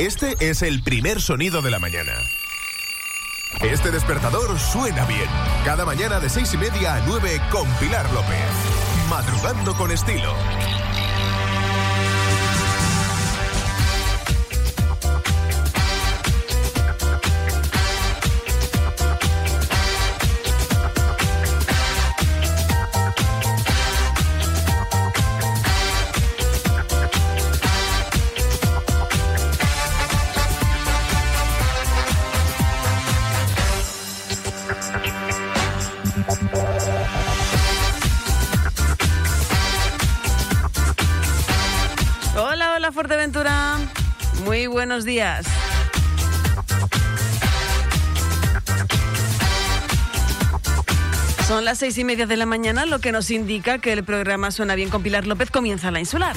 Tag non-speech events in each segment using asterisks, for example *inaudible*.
Este es el primer sonido de la mañana. Este despertador suena bien. Cada mañana de seis y media a 9 con Pilar López. Madrugando con estilo. Días. Son las seis y media de la mañana, lo que nos indica que el programa Suena Bien con Pilar López comienza a la insular.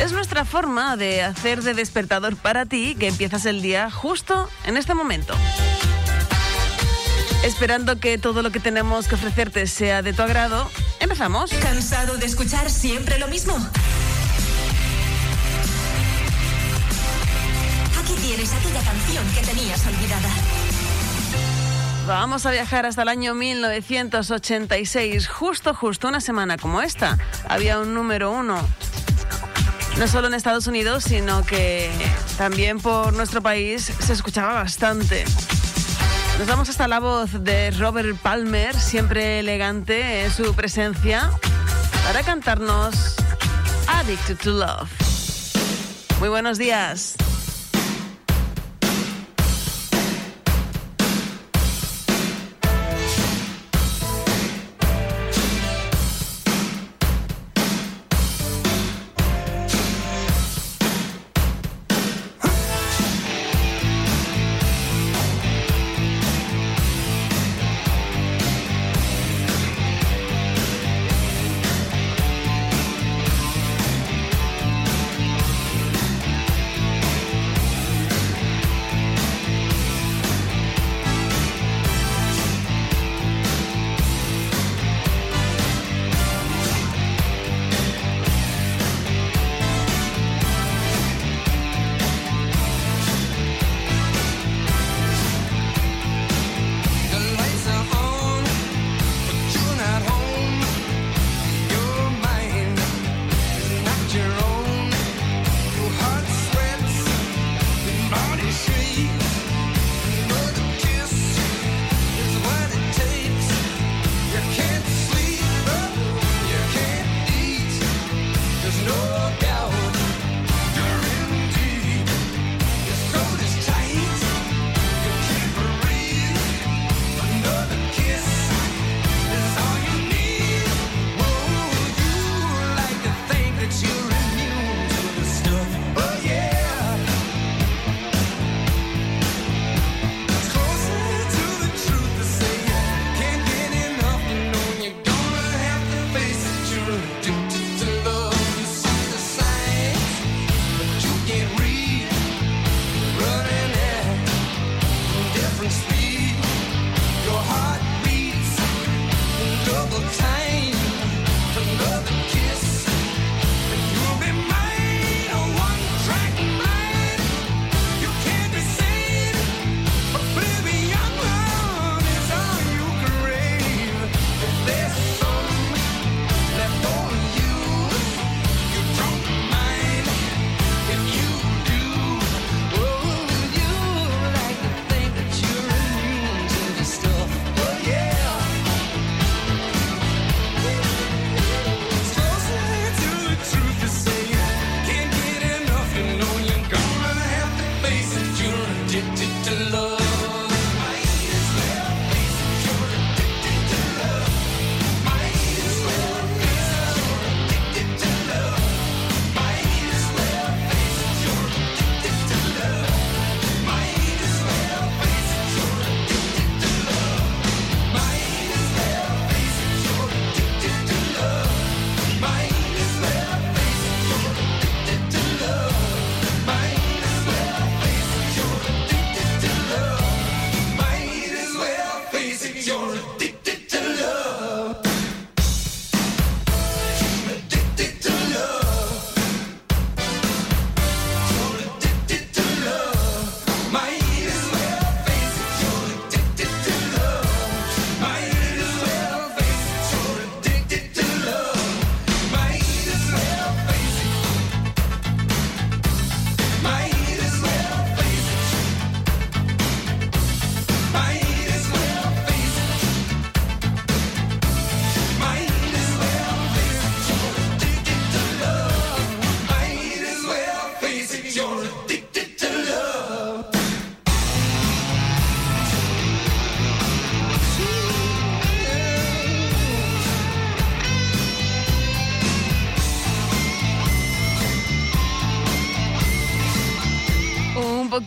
Es nuestra forma de hacer de despertador para ti que empiezas el día justo en este momento. Esperando que todo lo que tenemos que ofrecerte sea de tu agrado, empezamos. ¿Cansado de escuchar siempre lo mismo? Olvidada. Vamos a viajar hasta el año 1986, justo, justo una semana como esta. Había un número uno, no solo en Estados Unidos, sino que también por nuestro país se escuchaba bastante. Nos vamos hasta la voz de Robert Palmer, siempre elegante en su presencia, para cantarnos Addicted to Love. Muy buenos días.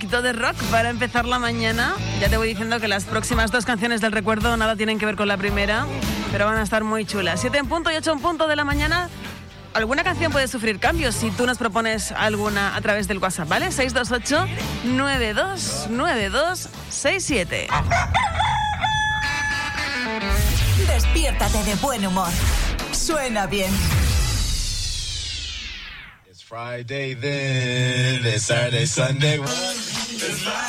Poquito de rock para empezar la mañana. Ya te voy diciendo que las próximas dos canciones del recuerdo nada tienen que ver con la primera, pero van a estar muy chulas. 7 en punto y 8 en punto de la mañana. Alguna canción puede sufrir cambios si tú nos propones alguna a través del WhatsApp, ¿vale? 628 929267. Despiértate de buen humor. Suena bien. Friday then, it's Saturday, Sunday. It's I.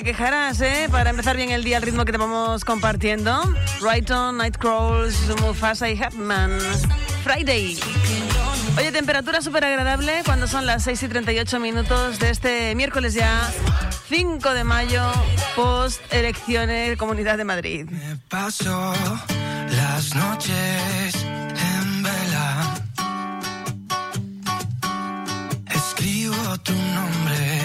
¿eh? Para empezar bien el día, el ritmo que te vamos compartiendo. Night Nightcrawls, Mufasa y Hatman. Friday. Oye, temperatura súper agradable cuando son las 6 y 38 minutos de este miércoles ya, 5 de mayo, post elecciones Comunidad de Madrid. Me paso las noches en vela. Escribo tu nombre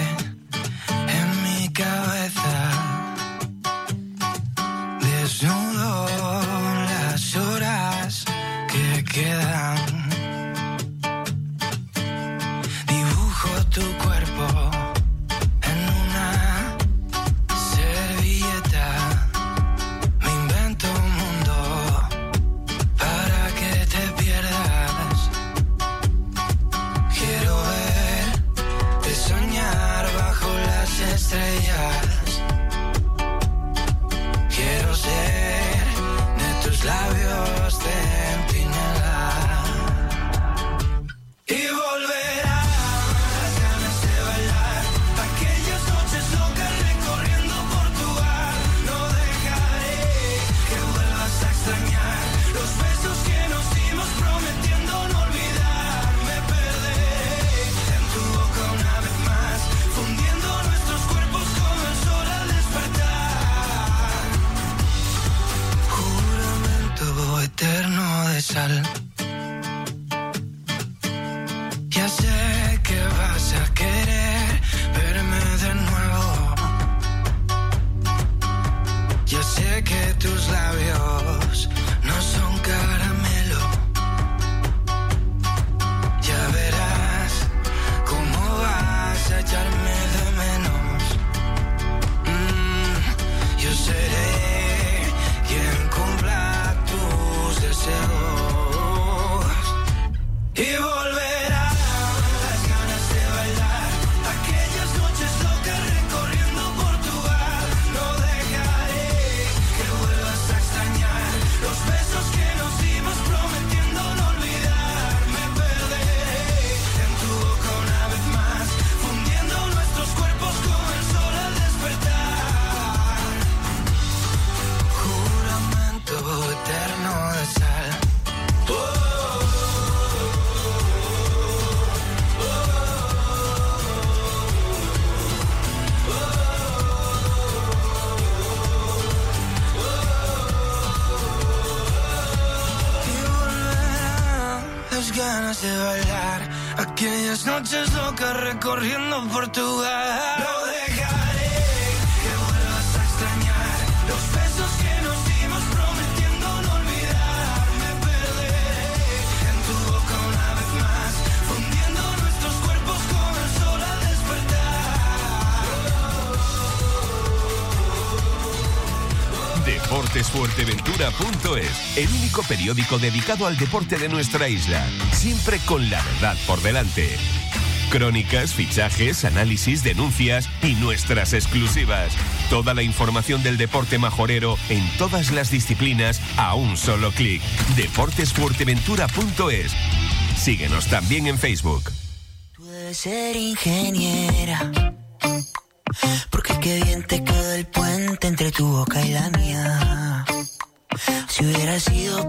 recorriendo Portugal. No dejaré que vuelvas a extrañar los besos que nos dimos prometiendo no olvidar. Me perderé en tu boca una vez más, fundiendo nuestros cuerpos con el sol al despertar. Deportesfuerteventura.es, el único periódico dedicado al deporte de nuestra isla, siempre con la verdad por delante. Crónicas, fichajes, análisis, denuncias y nuestras exclusivas. Toda la información del deporte majorero en todas las disciplinas a un solo clic. Deportesfuerteventura.es. Síguenos también en Facebook. Debes ser ingeniera. Porque qué bien te quedó el puente entre tu boca y la mía. Si hubiera sido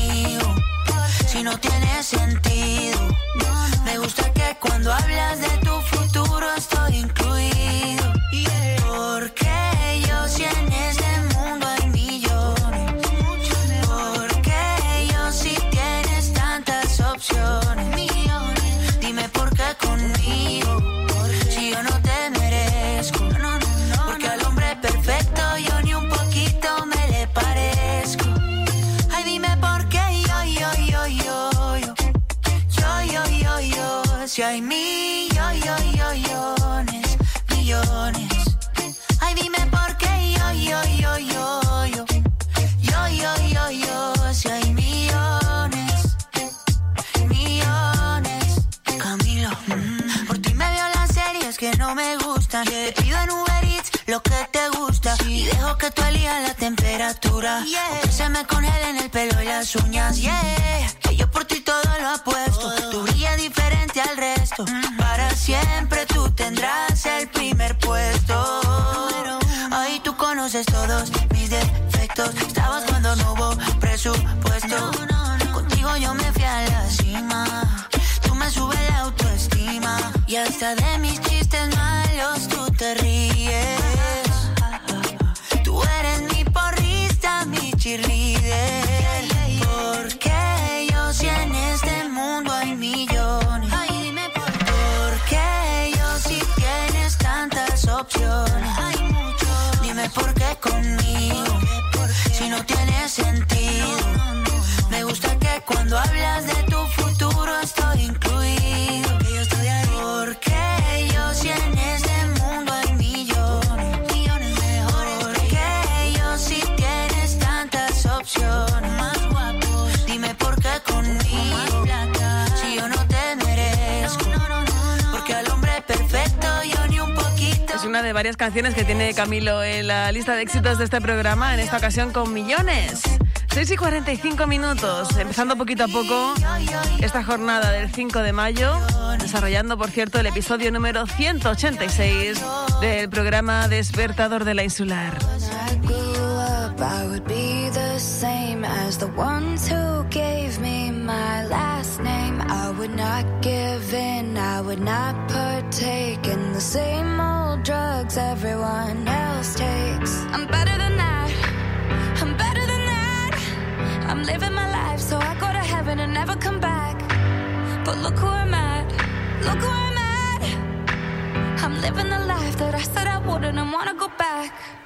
no tiene sentido. Me gusta que cuando hablas de Que se me congelen el pelo y las uñas. Yeah. De varias canciones que tiene Camilo en la lista de éxitos de este programa, en esta ocasión con millones. 6 y 45 minutos, empezando poquito a poco esta jornada del 5 de mayo, desarrollando, por cierto, el episodio número 186 del programa Despertador de la Insular. Drugs everyone else takes. I'm better than that, I'm better than that. I'm living my life so I go to heaven and never come back. But look who I'm at, look who I'm at. I'm living the life that I said I wouldn't and wanna go back.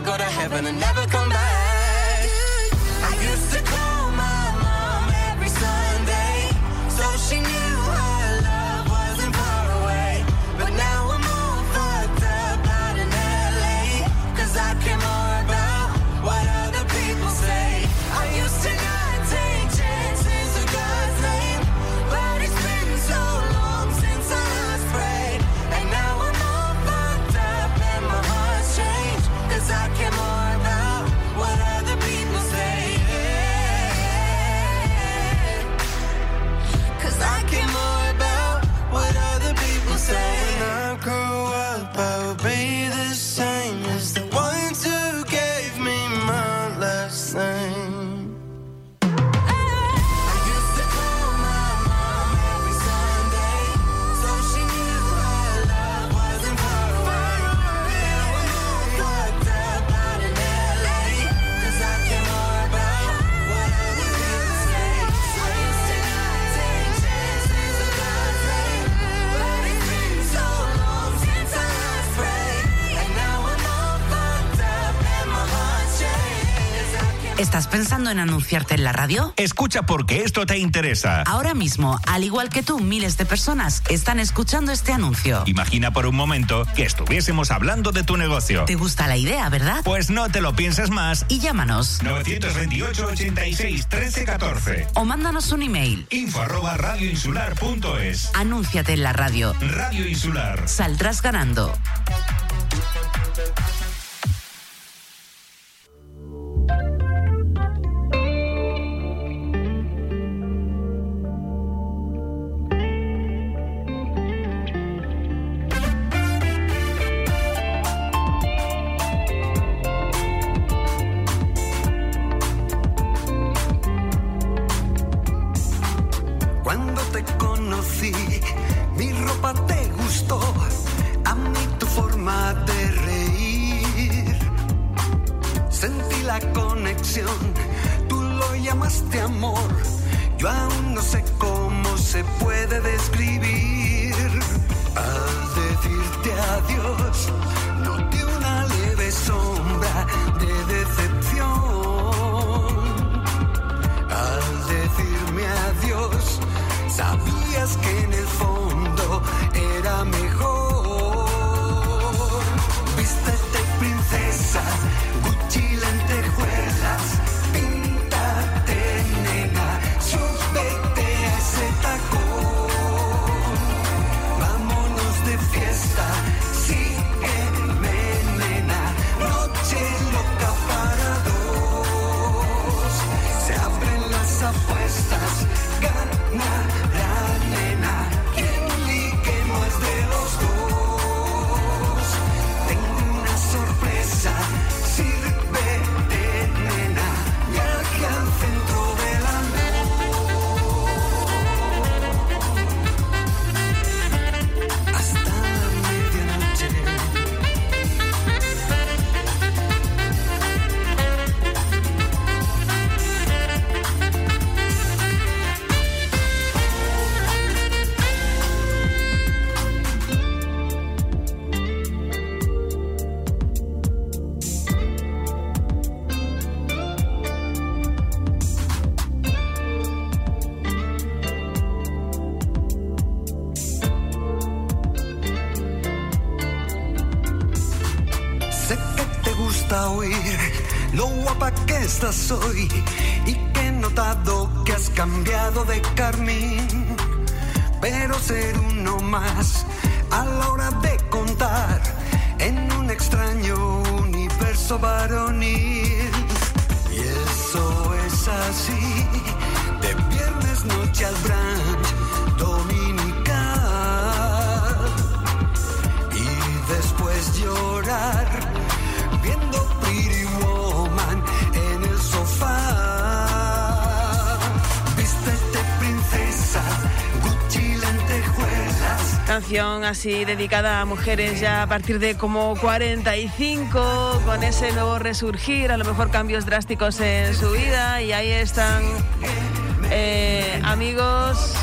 I go to heaven and never come pensando en anunciarte en la radio? Escucha porque esto te interesa. Ahora mismo, al igual que tú, miles de personas están escuchando este anuncio. Imagina por un momento que estuviésemos hablando de tu negocio. ¿Te gusta la idea, verdad? Pues no te lo pienses más y llámanos. 928 86 13 14. O mándanos un email. Info arroba radioinsular.es. Anúnciate en la radio. Radio Insular. Saldrás ganando. frente al dominical y después llorar viendo Pretty Woman en el sofá. Vístete princesa, Gucci lentejuelas. Canción así dedicada a mujeres ya a partir de como 45 con ese nuevo resurgir, a lo mejor cambios drásticos en su vida y ahí están eh, amigos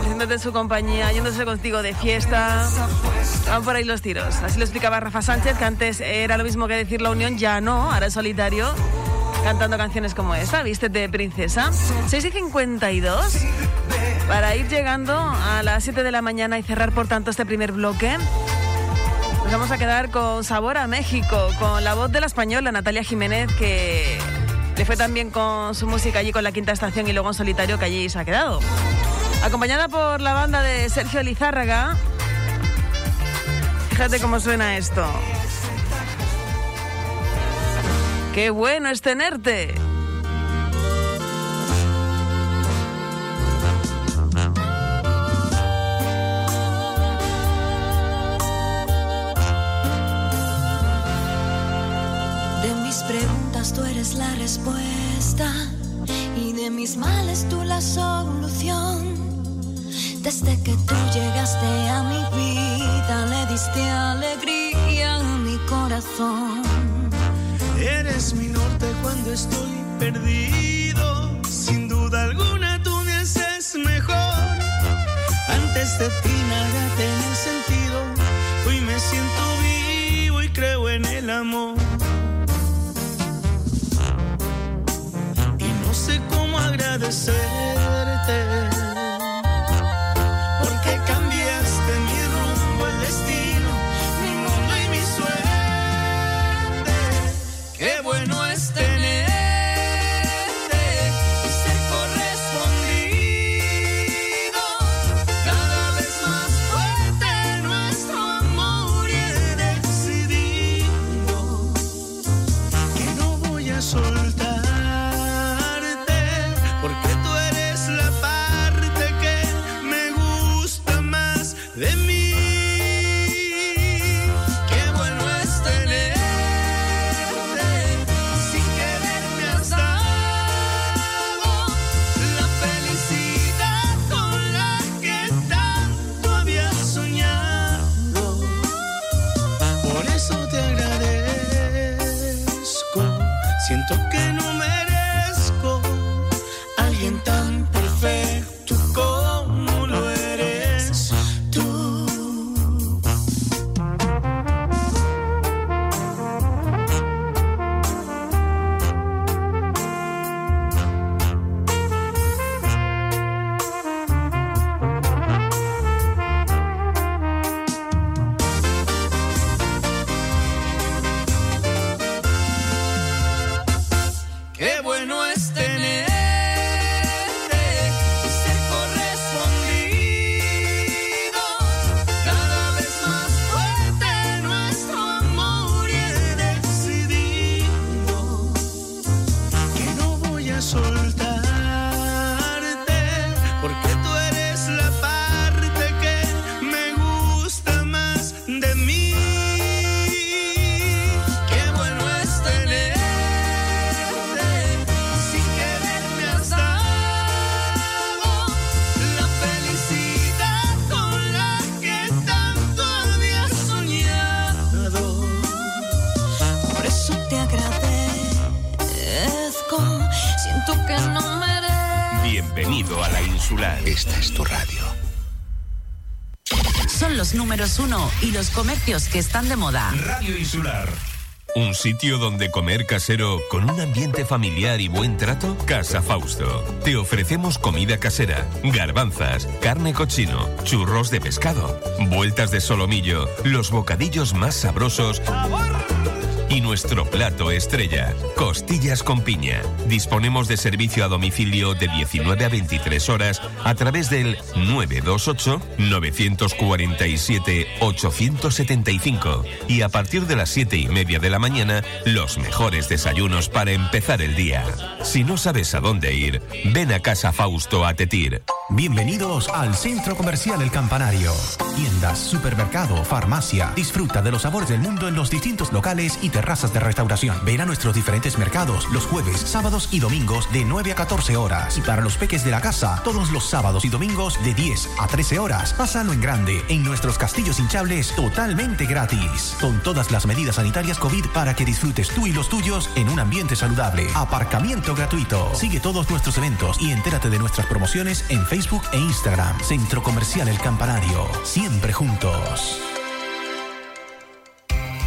haciéndote su compañía, yéndose contigo de fiesta. Van por ahí los tiros. Así lo explicaba Rafa Sánchez, que antes era lo mismo que decir la unión, ya no, ahora es solitario cantando canciones como esta, Vístete Princesa. 6 y 52 para ir llegando a las 7 de la mañana y cerrar por tanto este primer bloque. Nos vamos a quedar con Sabor a México, con la voz de la española Natalia Jiménez, que le fue también con su música allí con la quinta estación y luego en solitario que allí se ha quedado. Acompañada por la banda de Sergio Lizárraga. Fíjate cómo suena esto. Qué bueno es tenerte. La respuesta y de mis males tú la solución. Desde que tú llegaste a mi vida le diste alegría a mi corazón. Eres mi norte cuando estoy perdido. Sin duda alguna tú me haces mejor. Antes de ti nada tenía sentido. Hoy me siento vivo y creo en el amor. Agradecerte. Bienvenido a la insular. Esta es tu radio. Son los números uno y los comercios que están de moda. Radio Insular. Un sitio donde comer casero con un ambiente familiar y buen trato. Casa Fausto. Te ofrecemos comida casera, garbanzas, carne cochino, churros de pescado, vueltas de solomillo, los bocadillos más sabrosos. Y nuestro plato estrella, costillas con piña. Disponemos de servicio a domicilio de 19 a 23 horas a través del 928-947-875. Y a partir de las 7 y media de la mañana, los mejores desayunos para empezar el día. Si no sabes a dónde ir, ven a Casa Fausto a Tetir. Bienvenidos al Centro Comercial El Campanario. Tiendas, supermercado, farmacia. Disfruta de los sabores del mundo en los distintos locales y terrazas de restauración. Ven a nuestros diferentes mercados los jueves, sábados y domingos de 9 a 14 horas. Y para los peques de la casa, todos los sábados y domingos de 10 a 13 horas. Pásalo en grande en nuestros castillos hinchables totalmente gratis. Con todas las medidas sanitarias COVID para que disfrutes tú y los tuyos en un ambiente saludable. Aparcamiento gratuito. Sigue todos nuestros eventos y entérate de nuestras promociones en Facebook e Instagram. Centro Comercial El Campanario. Siempre juntos.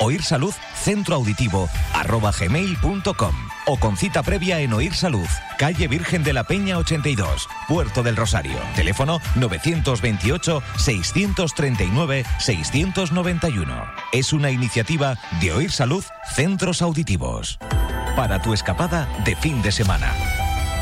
Oír Salud Centro Auditivo arroba gmail.com o con cita previa en Oír Salud, calle Virgen de la Peña 82, Puerto del Rosario. Teléfono 928-639-691. Es una iniciativa de Oír Salud Centros Auditivos. Para tu escapada de fin de semana.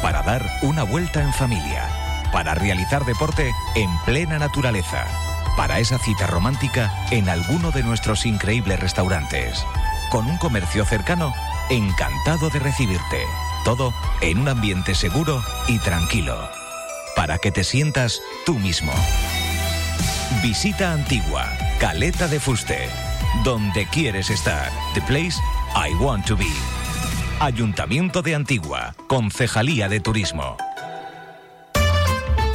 Para dar una vuelta en familia. Para realizar deporte en plena naturaleza para esa cita romántica en alguno de nuestros increíbles restaurantes. Con un comercio cercano, encantado de recibirte. Todo en un ambiente seguro y tranquilo. Para que te sientas tú mismo. Visita Antigua, Caleta de Fuste. Donde quieres estar. The place I want to be. Ayuntamiento de Antigua, Concejalía de Turismo.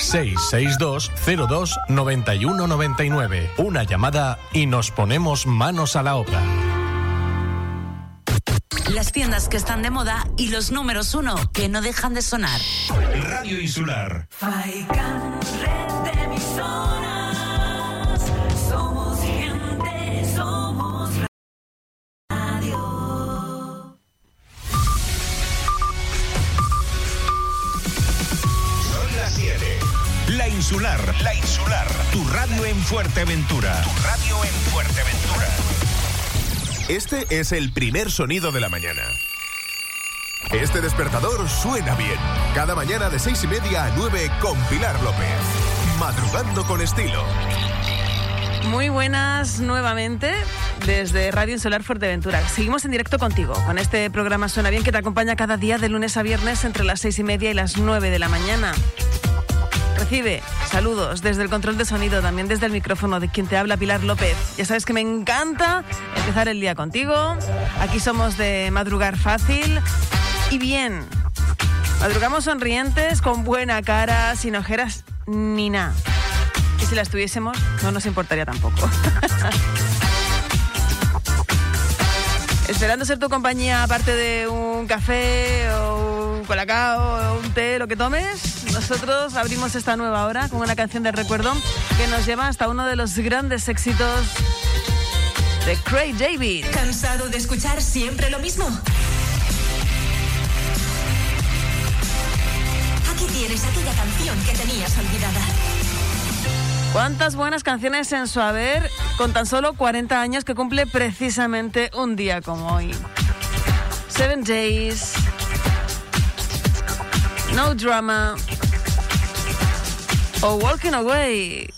662 02 9199. Una llamada y nos ponemos manos a la obra. Las tiendas que están de moda y los números uno que no dejan de sonar. Radio Insular. Faikan, red de Fuerteventura. Tu radio en Fuerteventura. Este es el primer sonido de la mañana. Este despertador suena bien. Cada mañana de seis y media a 9 con Pilar López. Madrugando con estilo. Muy buenas nuevamente desde Radio Insular Fuerteventura. Seguimos en directo contigo con este programa Suena Bien que te acompaña cada día de lunes a viernes entre las seis y media y las nueve de la mañana. Recibe saludos desde el control de sonido, también desde el micrófono de quien te habla Pilar López. Ya sabes que me encanta empezar el día contigo. Aquí somos de madrugar fácil y bien. Madrugamos sonrientes, con buena cara, sin ojeras ni nada. Y si las tuviésemos, no nos importaría tampoco. *laughs* Esperando ser tu compañía, aparte de un café o un colacao o un té, lo que tomes, nosotros abrimos esta nueva hora con una canción de recuerdo que nos lleva hasta uno de los grandes éxitos de Craig David. ¿Cansado de escuchar siempre lo mismo? Aquí tienes aquella canción que tenías olvidada. ¿Cuántas buenas canciones en su haber con tan solo 40 años que cumple precisamente un día como hoy? Seven Days. No drama. Or Walking Away.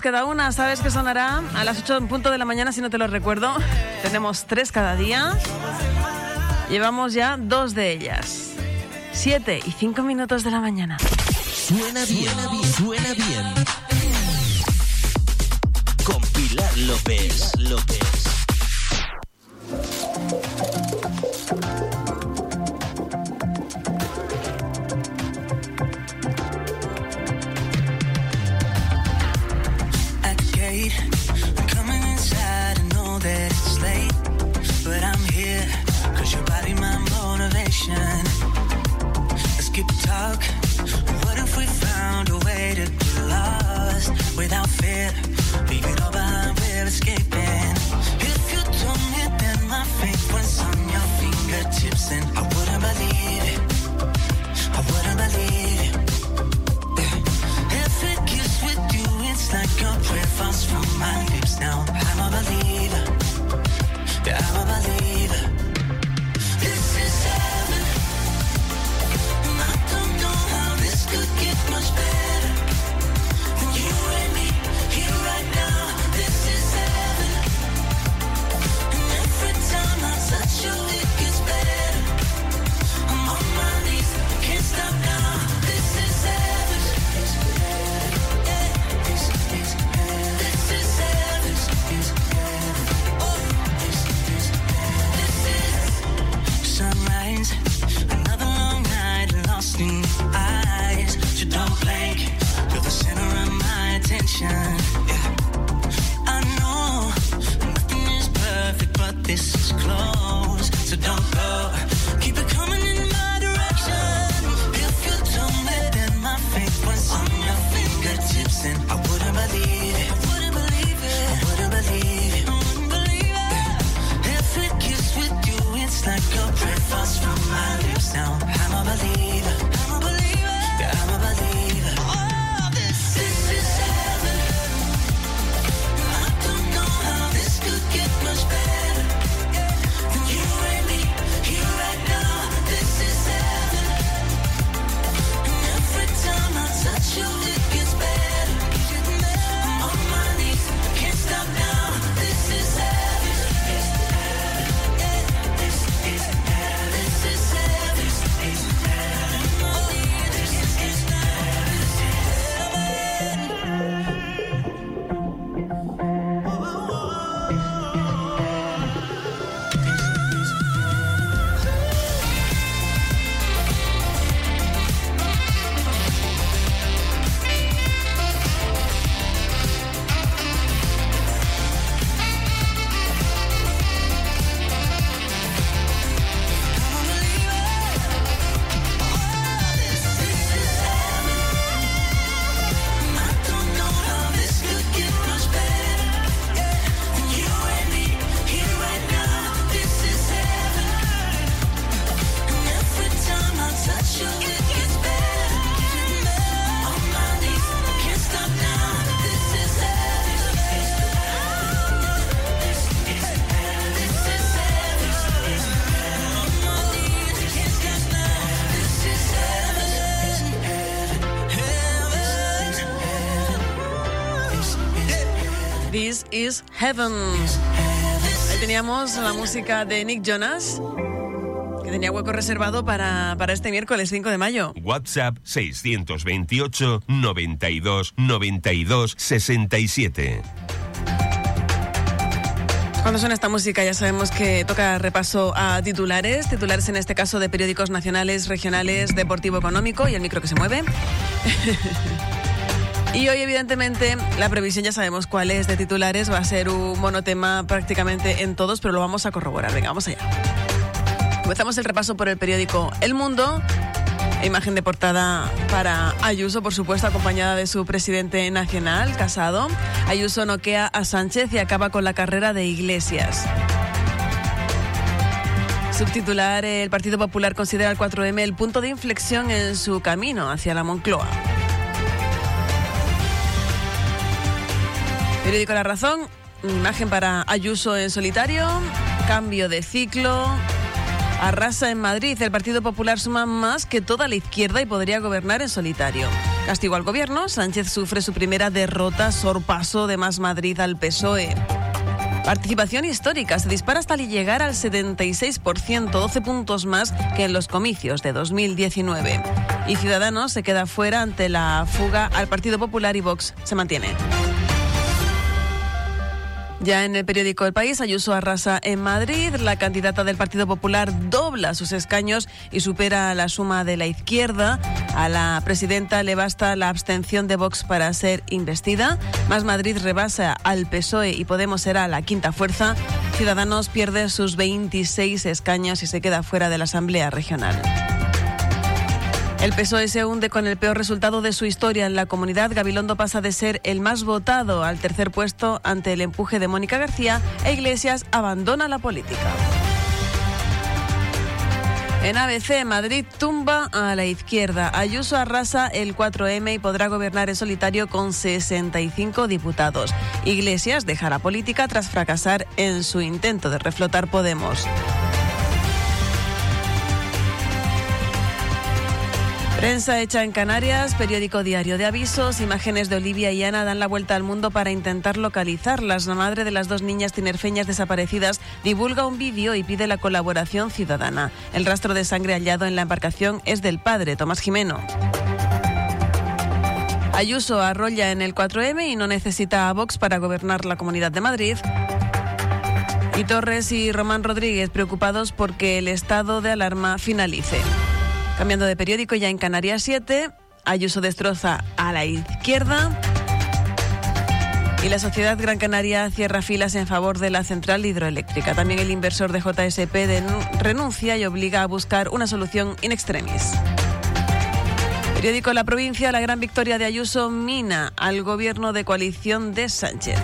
nos queda una, ¿sabes qué sonará? A las 8 en punto de la mañana, si no te lo recuerdo. Tenemos tres cada día. Llevamos ya dos de ellas. 7 y 5 minutos de la mañana. Suena bien, suena bien, suena bien. Con Pilar López, López. Is Heaven. Ahí teníamos la música de Nick Jonas, que tenía hueco reservado para, para este miércoles 5 de mayo. WhatsApp 628 92 92 67. Cuando suena esta música ya sabemos que toca repaso a titulares, titulares en este caso de periódicos nacionales, regionales, deportivo económico y el micro que se mueve. *laughs* y hoy evidentemente la previsión ya sabemos cuál es de titulares, va a ser un monotema prácticamente en todos, pero lo vamos a corroborar. Venga, vamos allá. Comenzamos el repaso por el periódico El Mundo. Imagen de portada para Ayuso, por supuesto, acompañada de su presidente nacional, Casado. Ayuso noquea a Sánchez y acaba con la carrera de Iglesias. Subtitular, el Partido Popular considera el 4M el punto de inflexión en su camino hacia la Moncloa. Periódico La Razón, imagen para Ayuso en solitario, cambio de ciclo, Arrasa en Madrid. El Partido Popular suma más que toda la izquierda y podría gobernar en solitario. Castigo al gobierno. Sánchez sufre su primera derrota, sorpaso de Más Madrid al PSOE. Participación histórica se dispara hasta llegar al 76%, 12 puntos más que en los comicios de 2019. Y Ciudadanos se queda fuera ante la fuga al Partido Popular y Vox se mantiene. Ya en el periódico El País, Ayuso arrasa en Madrid. La candidata del Partido Popular dobla sus escaños y supera la suma de la izquierda. A la presidenta le basta la abstención de Vox para ser investida. Más Madrid rebasa al PSOE y Podemos será la quinta fuerza. Ciudadanos pierde sus 26 escaños y se queda fuera de la Asamblea Regional. El PSOE se hunde con el peor resultado de su historia en la comunidad. Gabilondo pasa de ser el más votado al tercer puesto ante el empuje de Mónica García e Iglesias abandona la política. En ABC, Madrid tumba a la izquierda. Ayuso arrasa el 4M y podrá gobernar en solitario con 65 diputados. Iglesias deja la política tras fracasar en su intento de reflotar Podemos. Prensa hecha en Canarias, periódico diario de avisos, imágenes de Olivia y Ana dan la vuelta al mundo para intentar localizarlas. La madre de las dos niñas tinerfeñas desaparecidas divulga un vídeo y pide la colaboración ciudadana. El rastro de sangre hallado en la embarcación es del padre, Tomás Jimeno. Ayuso arrolla en el 4M y no necesita a Vox para gobernar la Comunidad de Madrid. Y Torres y Román Rodríguez preocupados porque el estado de alarma finalice. Cambiando de periódico, ya en Canarias 7, Ayuso destroza a la izquierda. Y la sociedad Gran Canaria cierra filas en favor de la central hidroeléctrica. También el inversor de JSP renuncia y obliga a buscar una solución in extremis. Periódico La Provincia, la gran victoria de Ayuso mina al gobierno de coalición de Sánchez.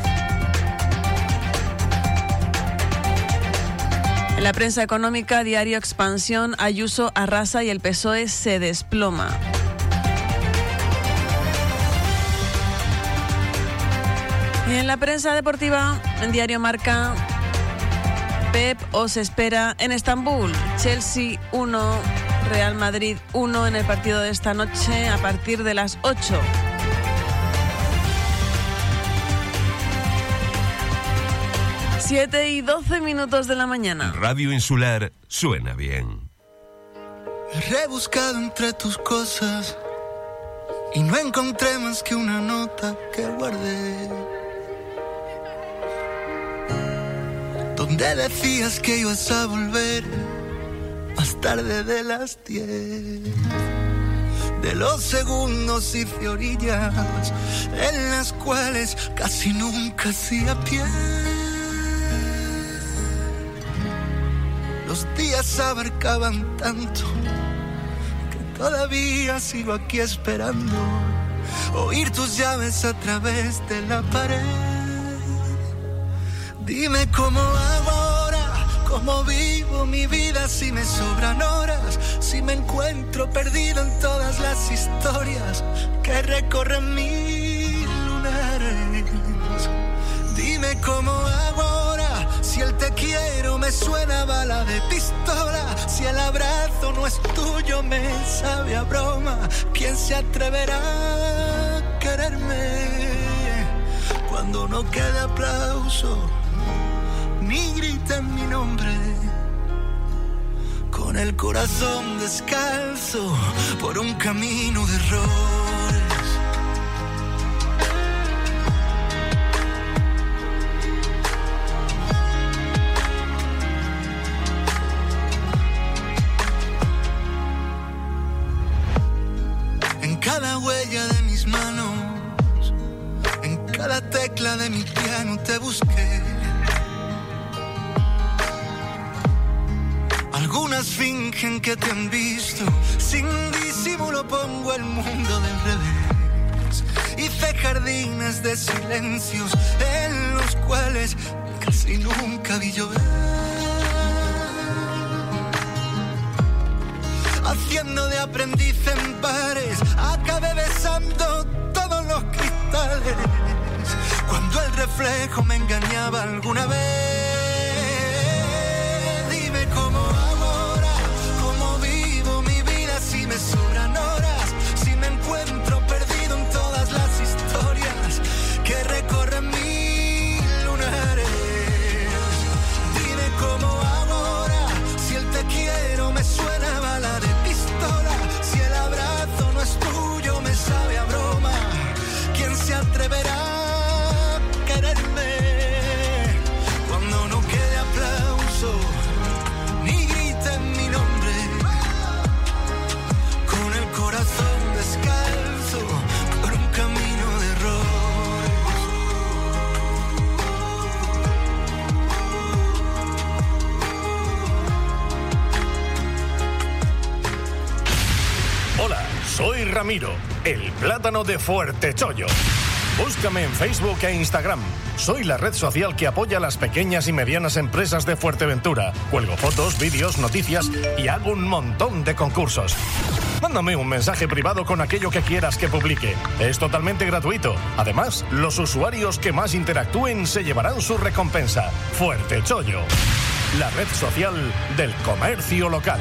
En la prensa económica, diario Expansión, Ayuso arrasa y el PSOE se desploma. Y en la prensa deportiva, en diario Marca, Pep os espera en Estambul. Chelsea 1, Real Madrid 1 en el partido de esta noche a partir de las 8. Siete y 12 minutos de la mañana. Radio Insular suena bien. He rebuscado entre tus cosas y no encontré más que una nota que guardé. Donde decías que ibas a volver más tarde de las 10. De los segundos y orillas en las cuales casi nunca hacía pie. Días abarcaban tanto que todavía sigo aquí esperando oír tus llaves a través de la pared. Dime cómo hago ahora, cómo vivo mi vida si me sobran horas, si me encuentro perdido en todas las historias que recorren mil lunares. Dime cómo hago ahora, si el me suena bala de pistola, si el abrazo no es tuyo me sabe a broma, ¿quién se atreverá a quererme cuando no quede aplauso? ni griten mi nombre. Con el corazón descalzo por un camino de errores. Que te han visto, sin disimulo pongo el mundo del revés. Hice jardines de silencios en los cuales casi nunca vi llover. Haciendo de aprendiz en pares, acabé besando todos los cristales. Cuando el reflejo me engañaba alguna vez, El plátano de Fuerte Chollo. Búscame en Facebook e Instagram. Soy la red social que apoya a las pequeñas y medianas empresas de Fuerteventura. Cuelgo fotos, vídeos, noticias y hago un montón de concursos. Mándame un mensaje privado con aquello que quieras que publique. Es totalmente gratuito. Además, los usuarios que más interactúen se llevarán su recompensa. Fuerte Chollo, la red social del comercio local.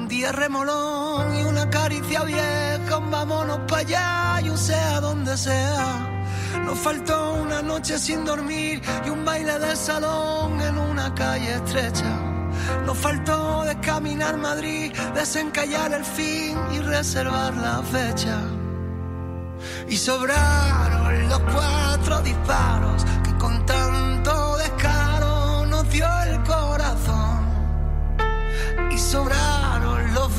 día remolón y una caricia vieja, un vámonos para allá y un sea donde sea. Nos faltó una noche sin dormir y un baile de salón en una calle estrecha. Nos faltó descaminar Madrid, desencallar el fin y reservar la fecha. Y sobraron los cuatro disparos que con tanto descaro nos dio el corazón. Y sobraron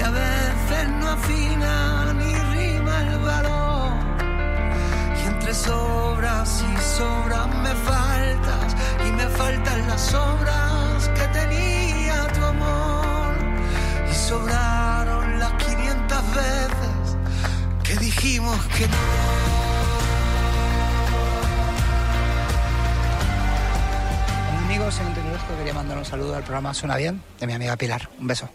Que a veces no afina ni rima el valor. Y entre sobras y sobras me faltas. Y me faltan las obras que tenía tu amor. Y sobraron las 500 veces que dijimos que no. Amigos, en esto quería mandar un saludo al programa Suena Bien de mi amiga Pilar. Un beso.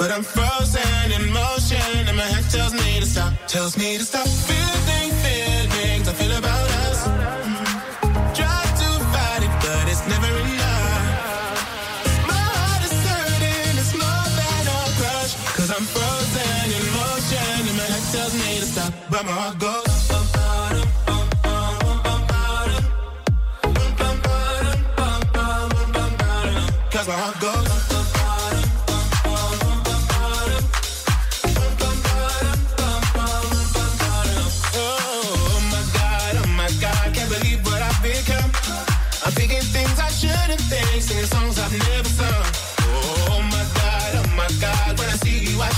But I'm frozen in motion, and my head tells me to stop, tells me to stop. Feeling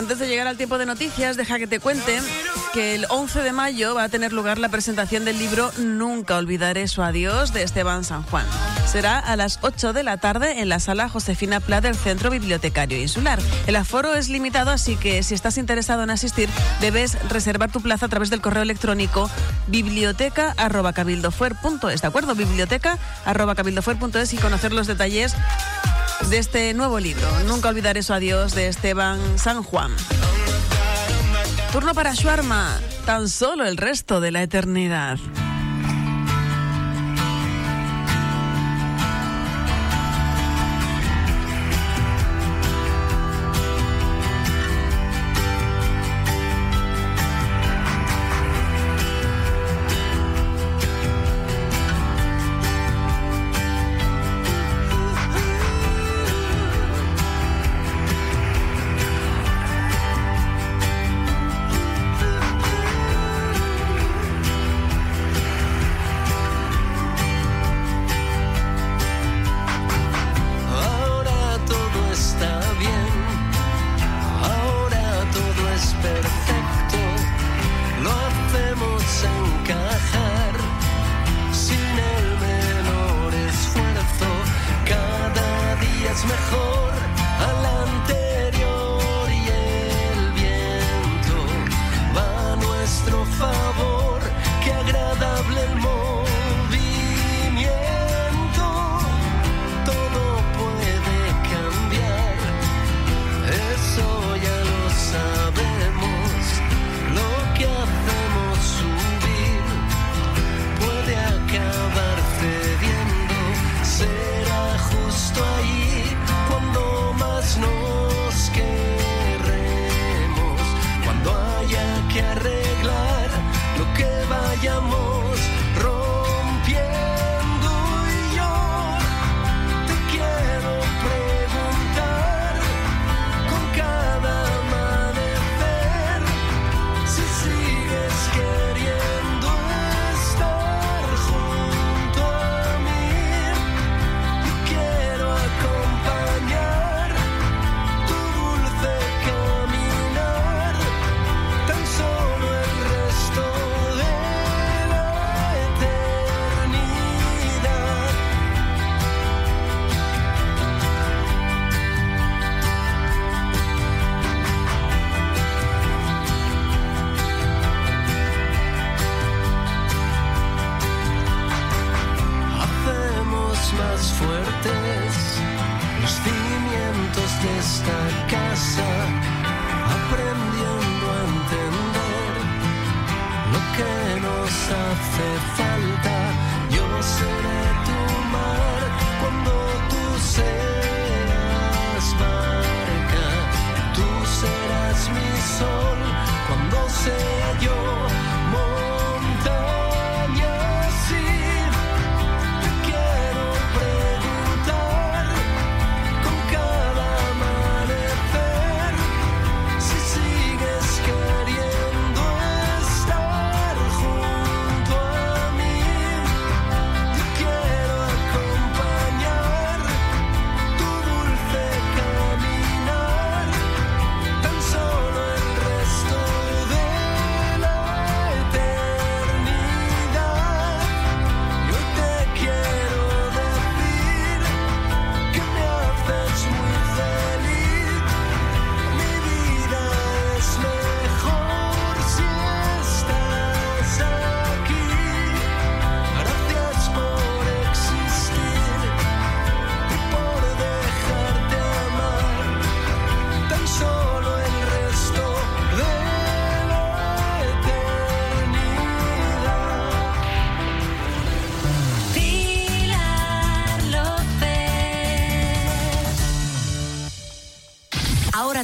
Antes de llegar al tiempo de noticias, deja que te cuente que el 11 de mayo va a tener lugar la presentación del libro Nunca olvidaré su adiós de Esteban San Juan. Será a las 8 de la tarde en la sala Josefina Pla del Centro Bibliotecario Insular. El aforo es limitado, así que si estás interesado en asistir, debes reservar tu plaza a través del correo electrónico biblioteca.cabildofuer.es, ¿de acuerdo? Biblioteca.cabildofuer.es y conocer los detalles de este nuevo libro. Nunca olvidaré su adiós de Esteban San Juan. Turno para Shuarma, tan solo el resto de la eternidad.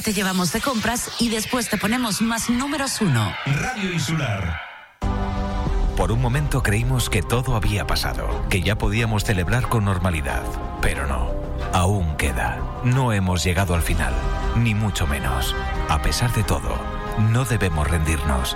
Te llevamos de compras y después te ponemos más números uno. Radio Insular. Por un momento creímos que todo había pasado, que ya podíamos celebrar con normalidad, pero no. Aún queda. No hemos llegado al final, ni mucho menos. A pesar de todo, no debemos rendirnos.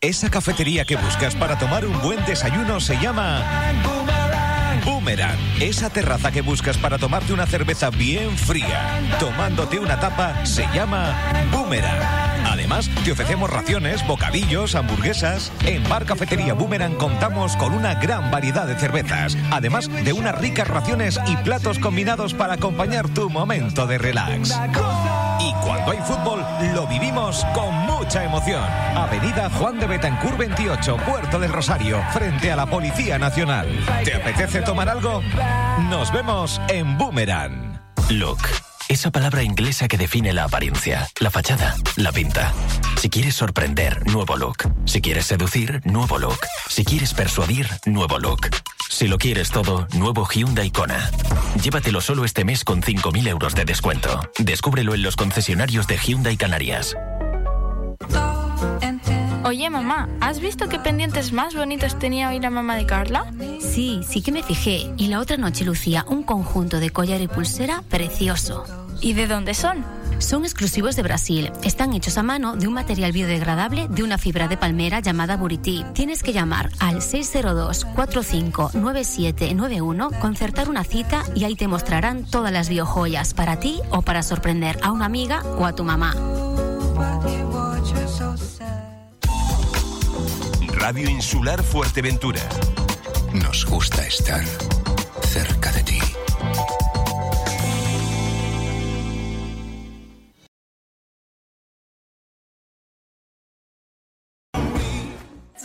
Esa cafetería que buscas para tomar un buen desayuno se llama Boomerang. Esa terraza que buscas para tomarte una cerveza bien fría, tomándote una tapa, se llama Boomerang. Además, te ofrecemos raciones, bocadillos, hamburguesas. En Bar Cafetería Boomerang contamos con una gran variedad de cervezas, además de unas ricas raciones y platos combinados para acompañar tu momento de relax. Y cuando hay fútbol, lo vivimos con mucha emoción. Avenida Juan de Betancourt 28, Puerto del Rosario, frente a la Policía Nacional. ¿Te apetece tomar algo? Nos vemos en Boomerang. Look. Esa palabra inglesa que define la apariencia, la fachada, la pinta. Si quieres sorprender, nuevo look. Si quieres seducir, nuevo look. Si quieres persuadir, nuevo look. Si lo quieres todo, nuevo Hyundai Kona. Llévatelo solo este mes con 5.000 euros de descuento. Descúbrelo en los concesionarios de Hyundai Canarias. Oye, mamá, ¿has visto qué pendientes más bonitos tenía hoy la mamá de Carla? Sí, sí que me fijé. Y la otra noche lucía un conjunto de collar y pulsera precioso. ¿Y de dónde son? Son exclusivos de Brasil. Están hechos a mano de un material biodegradable de una fibra de palmera llamada Buriti. Tienes que llamar al 602-459791, concertar una cita y ahí te mostrarán todas las biojoyas para ti o para sorprender a una amiga o a tu mamá. Radio Insular Fuerteventura. Nos gusta estar cerca de ti.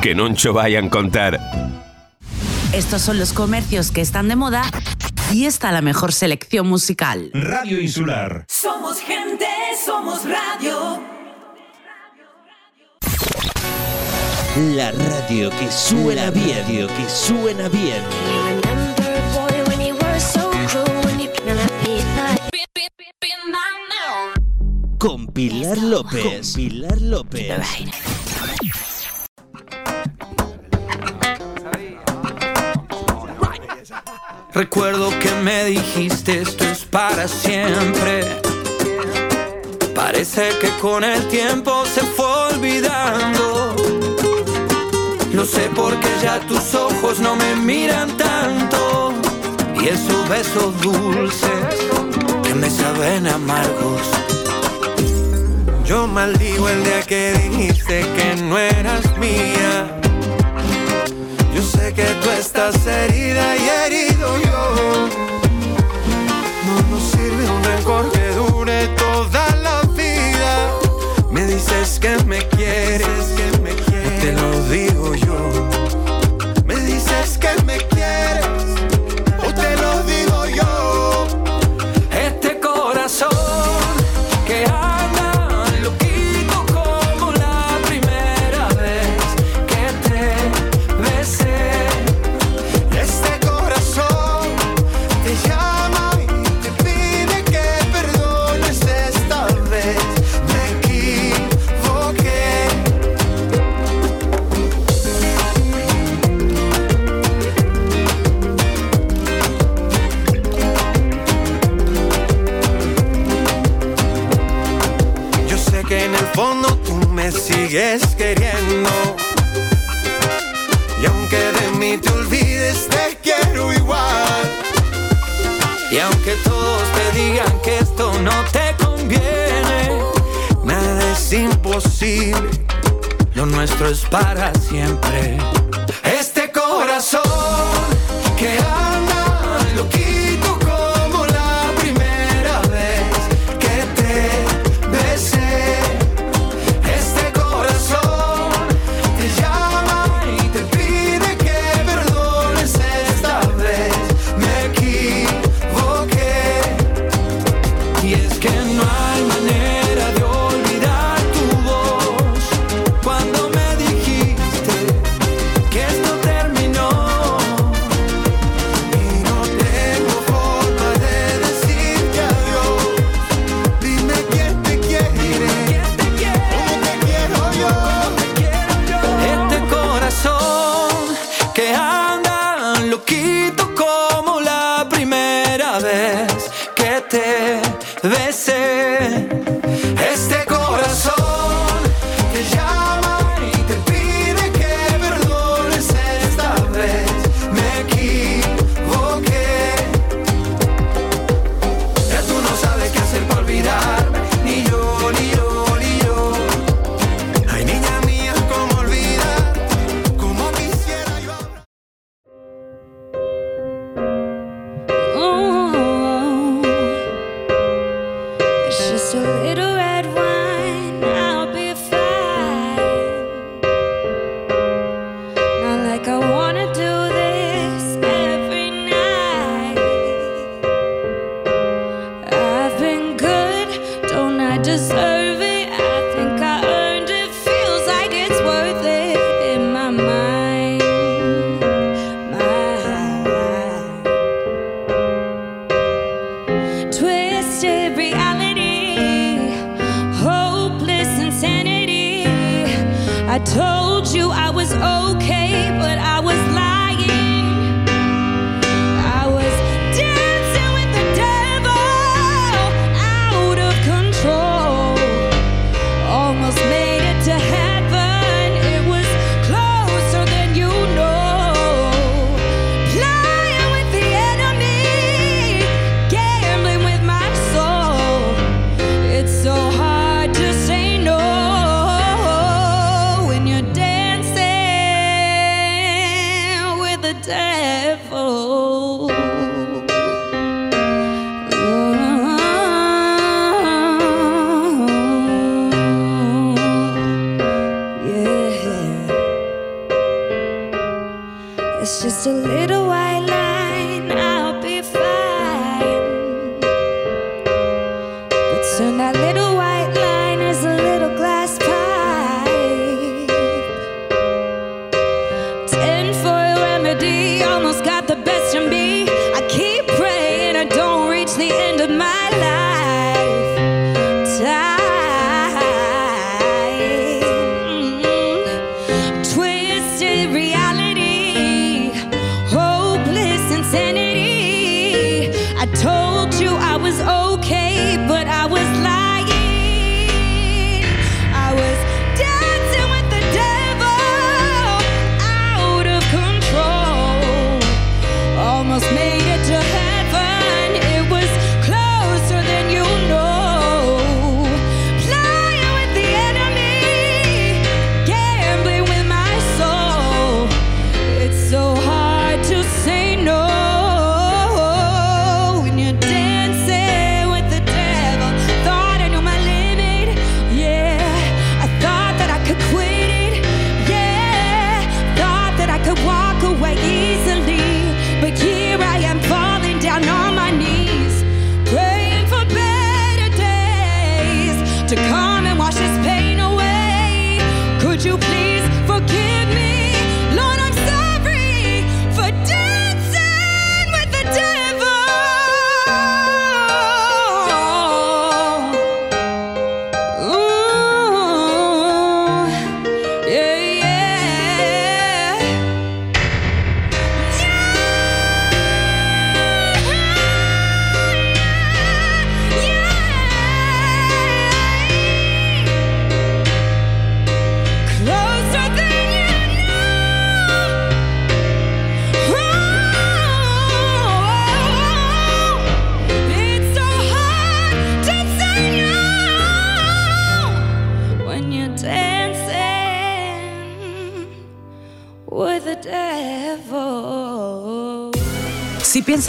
Que noncho vayan contar. Estos son los comercios que están de moda y esta la mejor selección musical. Radio Insular. Somos gente, somos radio. La radio que suena bien, radio que suena bien. Con Pilar López. Con Pilar López. Recuerdo que me dijiste esto es para siempre. Parece que con el tiempo se fue olvidando. Lo sé porque ya tus ojos no me miran tanto. Y esos besos dulces que me saben amargos. Yo maldigo el día que dijiste que no eras mía. Que tú estás herida y herido yo. No nos sirve un rencor que dure toda la vida. Me dices que me quieres, que me quieres. Te lo digo yo. sigues queriendo. Y aunque de mí te olvides, te quiero igual. Y aunque todos te digan que esto no te conviene, nada es imposible. Lo nuestro es para siempre.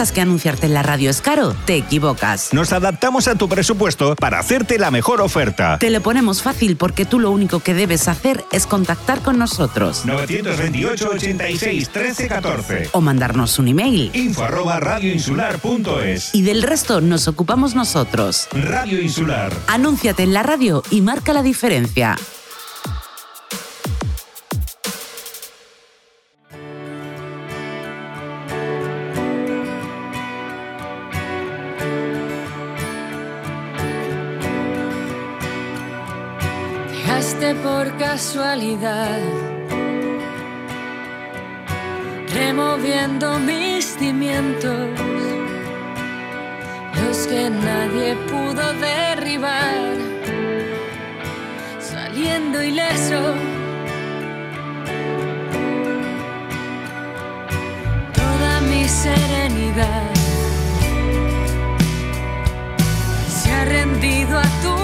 Piensas que anunciarte en la radio es caro, te equivocas. Nos adaptamos a tu presupuesto para hacerte la mejor oferta. Te lo ponemos fácil porque tú lo único que debes hacer es contactar con nosotros. 928 86 13 14 O mandarnos un email. Info arroba radioinsular.es Y del resto nos ocupamos nosotros. Radio Insular. Anúnciate en la radio y marca la diferencia. Por casualidad, removiendo mis cimientos, los que nadie pudo derribar, saliendo ileso. Toda mi serenidad se ha rendido a tu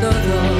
todo.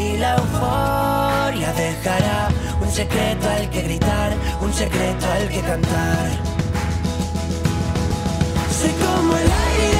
y la euforia dejará un secreto al que gritar, un secreto al que cantar. Como el aire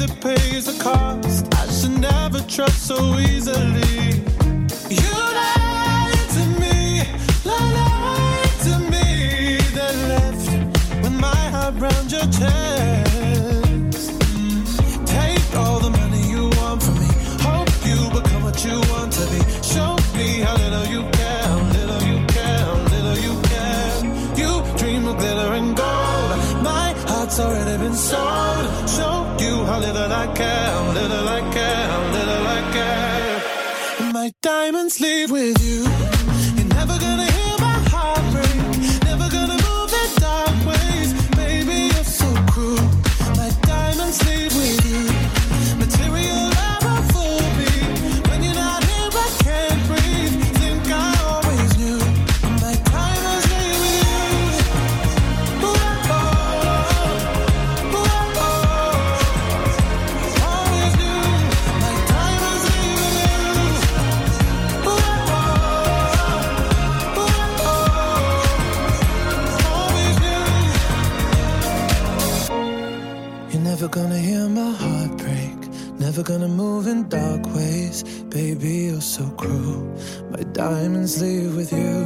that pays the cost. I should never trust so easily. You lied to me, lied to me. Then left with my heart round your chest. So cruel. My diamonds leave with you.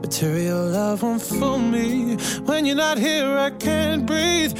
Material love won't fool me. When you're not here, I can't breathe.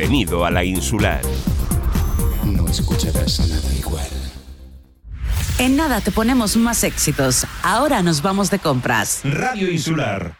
Bienvenido a la insular. No escucharás nada igual. En nada te ponemos más éxitos. Ahora nos vamos de compras. Radio Insular.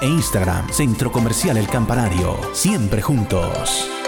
e Instagram. Centro Comercial El Campanario. Siempre juntos.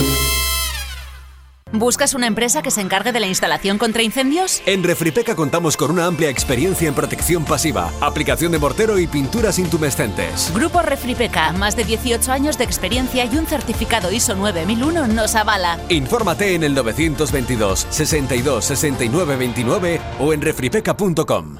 ¿Buscas una empresa que se encargue de la instalación contra incendios? En Refripeca contamos con una amplia experiencia en protección pasiva, aplicación de mortero y pinturas intumescentes. Grupo Refripeca, más de 18 años de experiencia y un certificado ISO 9001 nos avala. Infórmate en el 922 62 69 29 o en refripeca.com.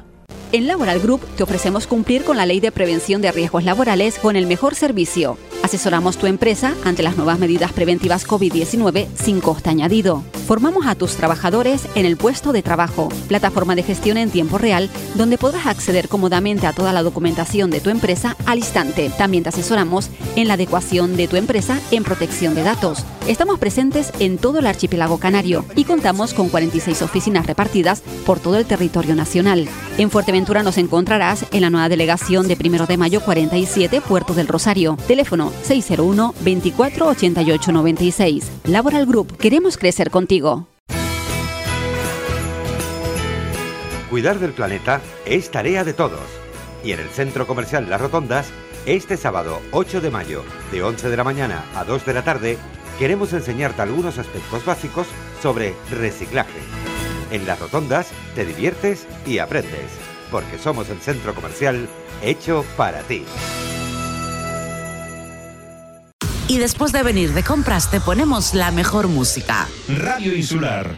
En Laboral Group te ofrecemos cumplir con la ley de prevención de riesgos laborales con el mejor servicio. Asesoramos tu empresa ante las nuevas medidas preventivas COVID-19 sin coste añadido. Formamos a tus trabajadores en el puesto de trabajo, plataforma de gestión en tiempo real, donde podrás acceder cómodamente a toda la documentación de tu empresa al instante. También te asesoramos en la adecuación de tu empresa en protección de datos. Estamos presentes en todo el archipiélago canario y contamos con 46 oficinas repartidas por todo el territorio nacional. En Fuerteventura nos encontrarás en la nueva delegación de 1 de mayo 47, Puerto del Rosario. Teléfono 601 24 88 96. Laboral Group, queremos crecer contigo. Cuidar del planeta es tarea de todos. Y en el Centro Comercial Las Rotondas, este sábado 8 de mayo, de 11 de la mañana a 2 de la tarde, queremos enseñarte algunos aspectos básicos sobre reciclaje. En Las Rotondas te diviertes y aprendes, porque somos el centro comercial hecho para ti. Y después de venir de compras te ponemos la mejor música. Radio Insular.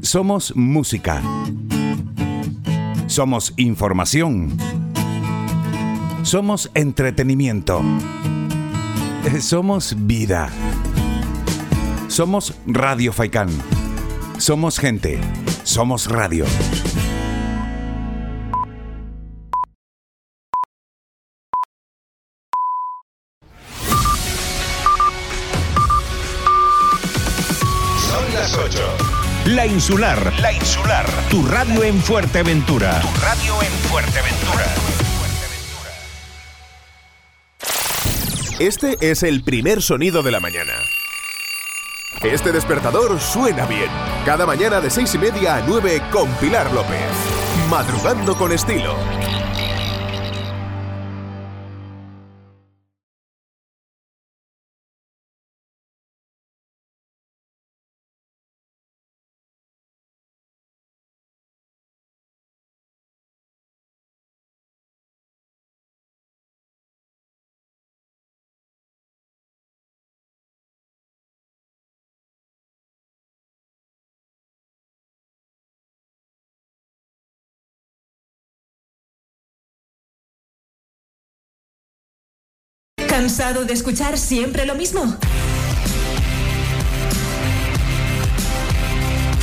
Somos música. Somos información. Somos entretenimiento. Somos vida. Somos Radio Faikán. Somos gente. Somos radio. La Insular. La Insular. Tu radio en Fuerteventura. Tu radio en Fuerteventura. Este es el primer sonido de la mañana. Este despertador suena bien. Cada mañana de seis y media a 9 con Pilar López. Madrugando con estilo. ¿Cansado de escuchar siempre lo mismo?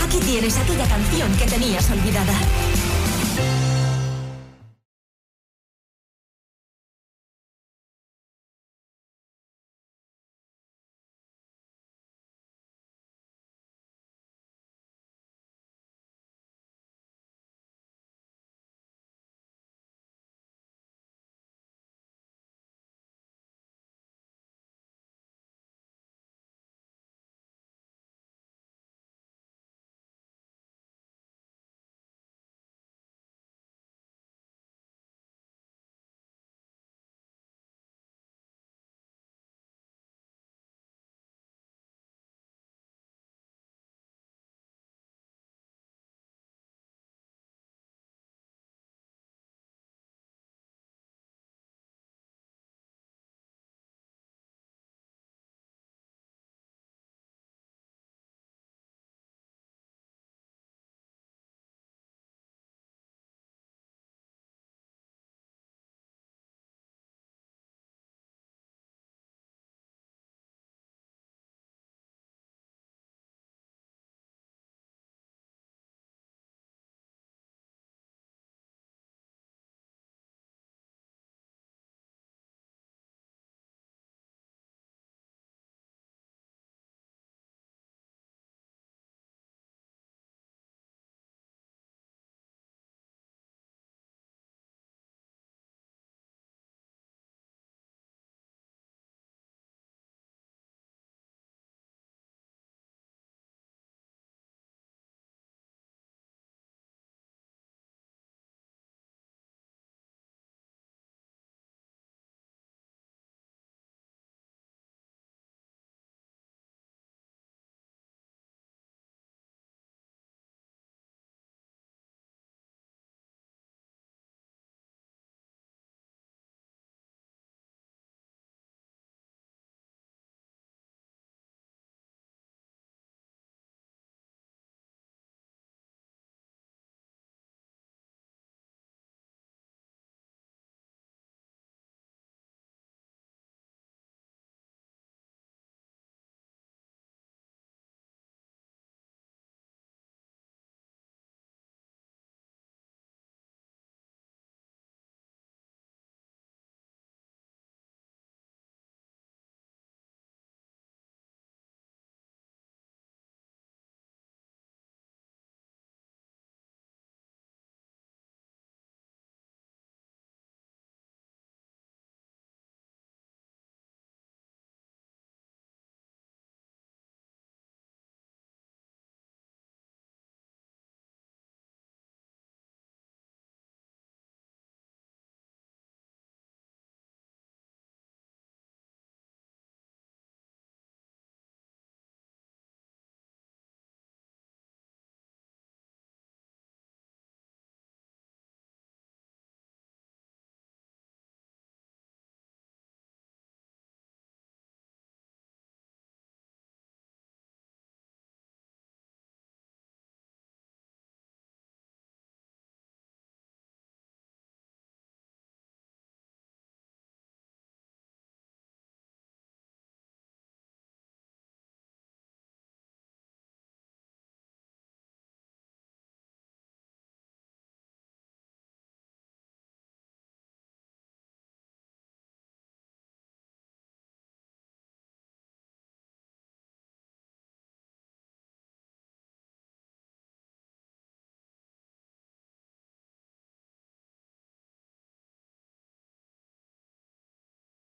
Aquí tienes aquella canción que tenías olvidada.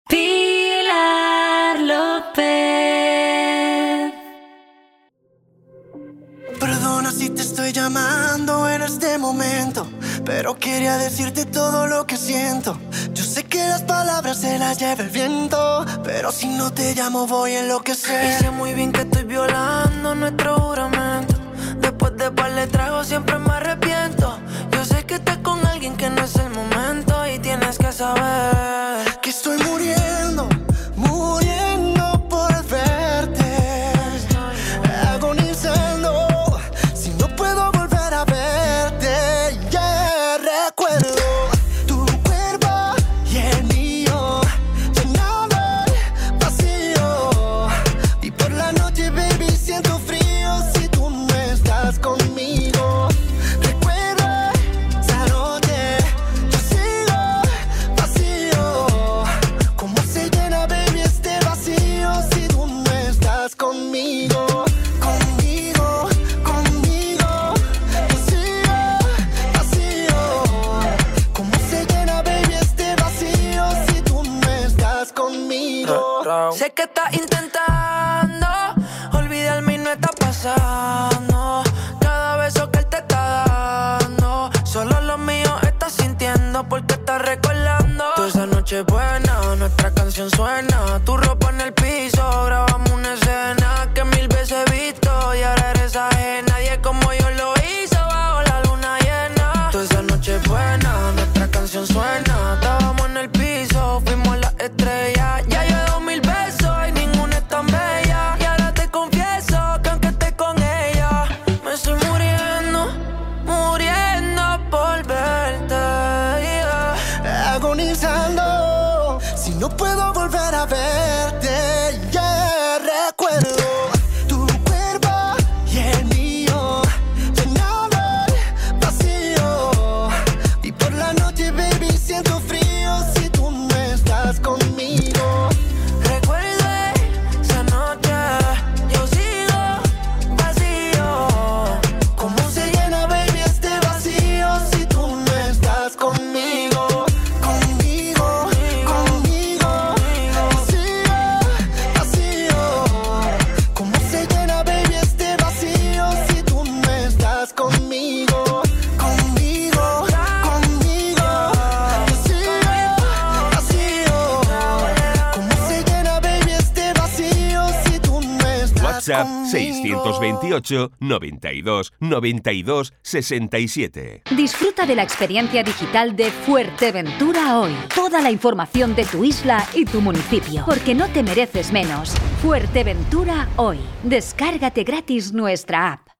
Pilar López. Perdona si te estoy llamando en este momento, pero quería decirte todo lo que siento. Yo sé que las palabras se las lleva el viento, pero si no te llamo voy a enloquecer. Y sé muy bien que estoy violando nuestro juramento. Después de par de trago siempre me arrepiento. Yo sé que estás con alguien que no es el momento y tienes que saber 978 92 92 67. Disfruta de la experiencia digital de Fuerteventura hoy. Toda la información de tu isla y tu municipio, porque no te mereces menos. Fuerteventura hoy. Descárgate gratis nuestra app.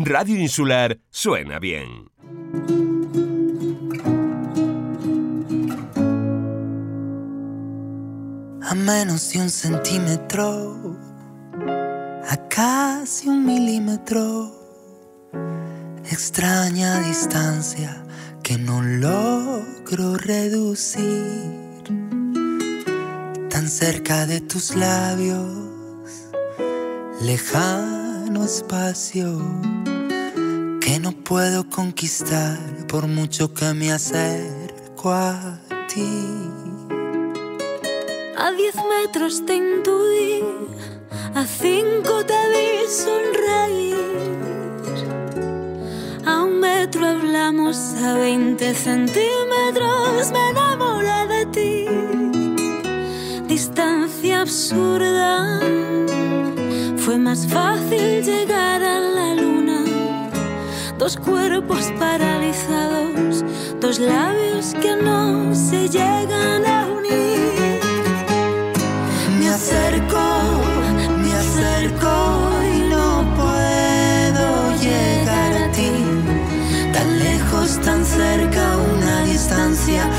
Radio Insular suena bien. A menos de un centímetro, a casi un milímetro, extraña distancia que no logro reducir. Tan cerca de tus labios, lejano espacio que no puedo conquistar por mucho que me acerco a ti. A diez metros te intuí, a cinco te vi sonreír. A un metro hablamos, a veinte centímetros me enamoré de ti. Distancia absurda, fue más fácil llegar a la luna. Dos cuerpos paralizados, dos labios que no se llegan a unir. Me acerco, me acerco y no puedo llegar a ti. Tan lejos, tan cerca, una distancia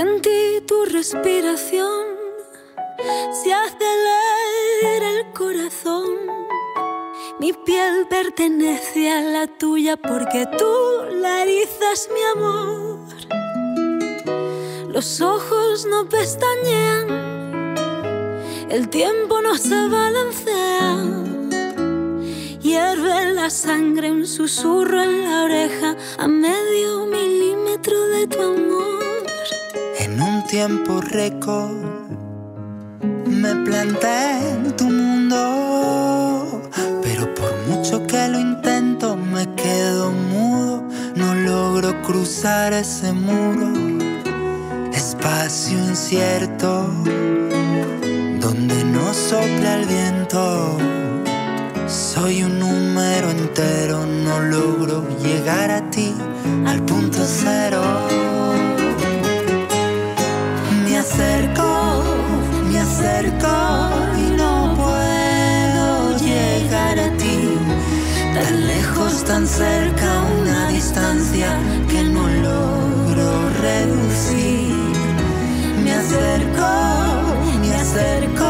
Sentí tu respiración, se acelera el corazón. Mi piel pertenece a la tuya porque tú la erizas, mi amor. Los ojos no pestañean, el tiempo no se balancea. Hierve la sangre, un susurro en la oreja a medio milímetro de tu amor. En un tiempo récord me planté en tu mundo, pero por mucho que lo intento me quedo mudo, no logro cruzar ese muro, espacio incierto donde no sopla el viento. Soy un número entero, no logro llegar a ti al punto cero. Acerco y no puedo llegar a ti. Tan lejos, tan cerca, una distancia que no logro reducir. Me acerco, me acerco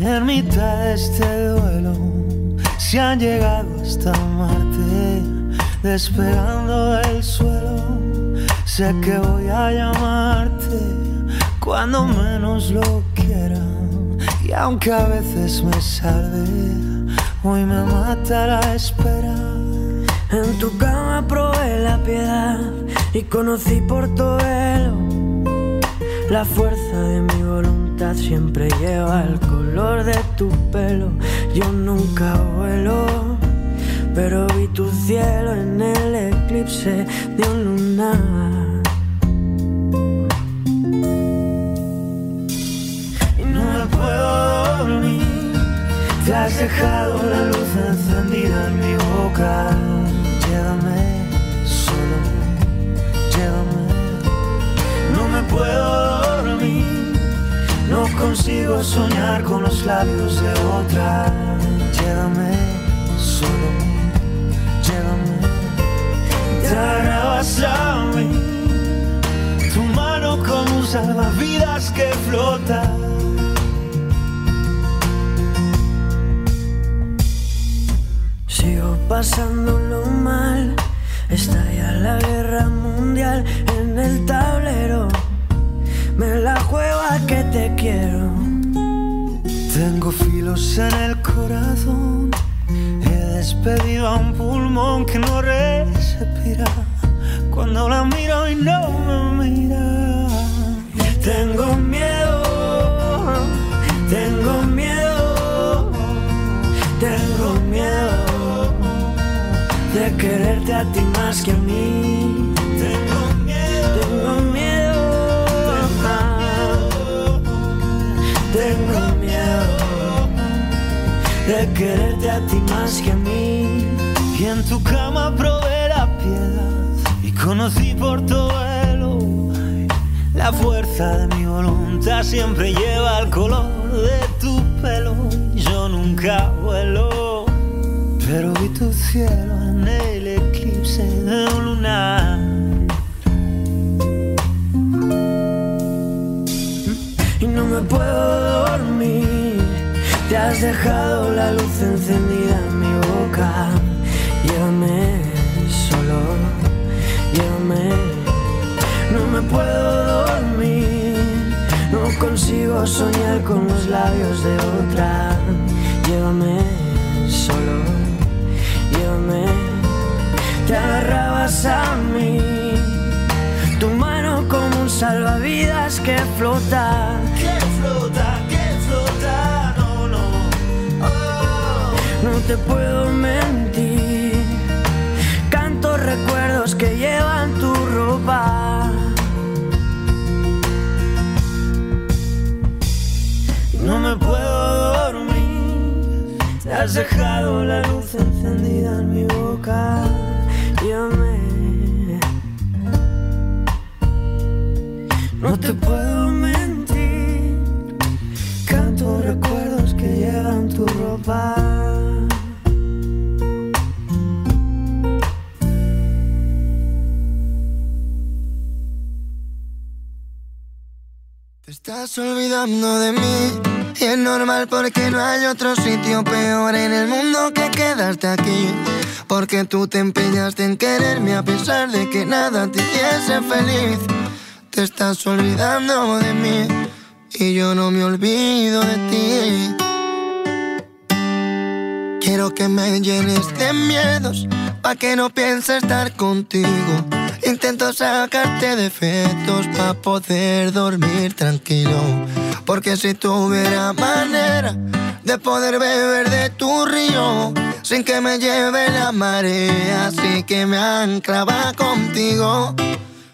en mitad de este duelo. Si han llegado hasta Marte, despegando del suelo. Sé que voy a llamarte cuando menos lo quiera. Y aunque a veces me salve, hoy me mata la espera. En tu cama probé la piedad y conocí por tu velo. La fuerza de mi voluntad siempre lleva el color de tu pelo. Yo nunca vuelo, pero vi tu cielo en el eclipse de un lunar. Y no me puedo dormir. Te has dejado la luz encendida en mi boca. Consigo soñar con los labios de otra. Llévame, solo llévame. Te agarrabas a mí. Tu mano como un salvavidas que flota. Sigo pasándolo mal, estalla la guerra mundial en el tablero. La juego a que te quiero. Tengo filos en el corazón. He despedido a un pulmón que no respira. Cuando la miro y no me mira. Tengo miedo, tengo miedo, tengo miedo de quererte a ti más que a mí. Quererte a ti más que a mí. Y en tu cama probé la piedad y conocí por tu vuelo. La fuerza de mi voluntad siempre lleva el color de tu pelo. Yo nunca vuelo, pero vi tu cielo en el eclipse de un lunar. Y no me puedo. Te has dejado la luz encendida en mi boca. Llévame solo, llévame. No me puedo dormir. No consigo soñar con los labios de otra. Llévame solo, llévame. Te agarrabas a mí. Tu mano como un salvavidas que flota. Te puedo mentir. Canto recuerdos que llevan tu ropa. No me puedo dormir. Te has dejado la luz encendida en mi boca. Llévame. No te puedo de mí y es normal porque no hay otro sitio peor en el mundo que quedarte aquí. Porque tú te empeñaste en quererme a pesar de que nada te hiciese feliz. Te estás olvidando de mí y yo no me olvido de ti. Quiero que me llenes de miedos pa' que no piense estar contigo. Intento sacarte defectos pa' poder dormir tranquilo. Porque si tuviera manera de poder beber de tu río sin que me lleve la marea, así que me anclaba contigo.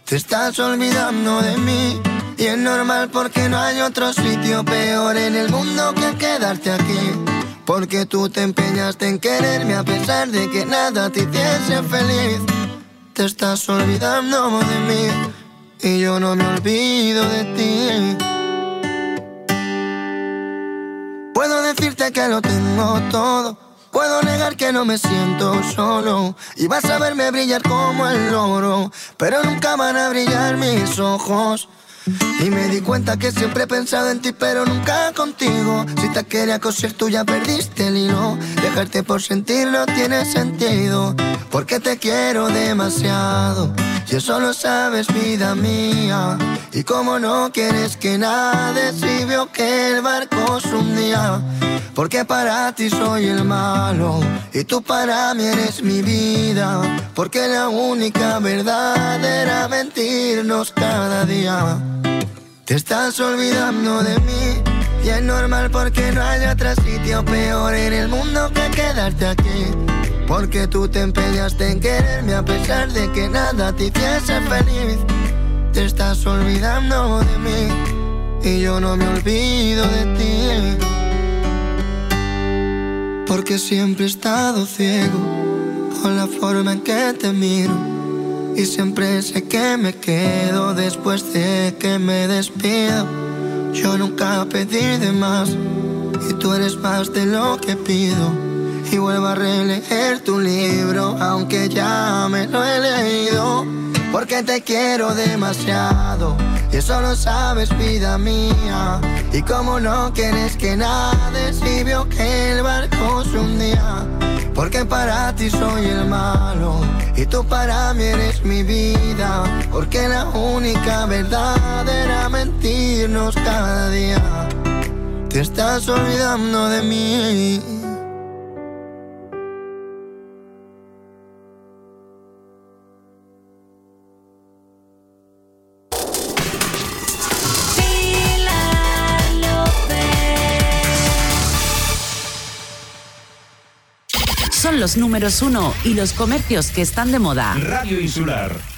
Te estás olvidando de mí y es normal porque no hay otro sitio peor en el mundo que quedarte aquí. Porque tú te empeñaste en quererme a pesar de que nada te hiciese feliz. Te estás olvidando de mí y yo no me olvido de ti. Decirte que lo tengo todo. Puedo negar que no me siento solo y vas a verme brillar como el oro, pero nunca van a brillar mis ojos. Y me di cuenta que siempre he pensado en ti, pero nunca contigo. Si te quería coser, tú ya perdiste el hilo. Dejarte por sentir no tiene sentido, porque te quiero demasiado. Y eso lo sabes, vida mía. Y como no quieres que nade, si veo que el barco se hundía. Porque para ti soy el malo y tú para mí eres mi vida. Porque la única verdad era mentirnos cada día. Te estás olvidando de mí y es normal porque no hay otro sitio peor en el mundo que quedarte aquí. Porque tú te empeñaste en quererme a pesar de que nada te hiciese feliz. Te estás olvidando de mí y yo no me olvido de ti. Porque siempre he estado ciego con la forma en que te miro. Y siempre sé que me quedo después de que me despido. Yo nunca pedí de más y tú eres más de lo que pido. Y vuelvo a releer tu libro, aunque ya me lo he leído. Porque te quiero demasiado. Y eso lo sabes, vida mía. Y como no quieres que nade, si vio que el barco se hundía. Porque para ti soy el malo y tú para mí eres mi vida. Porque la única verdad era mentirnos cada día. Te estás olvidando de mí. Los números uno y los comercios que están de moda. Radio Insular.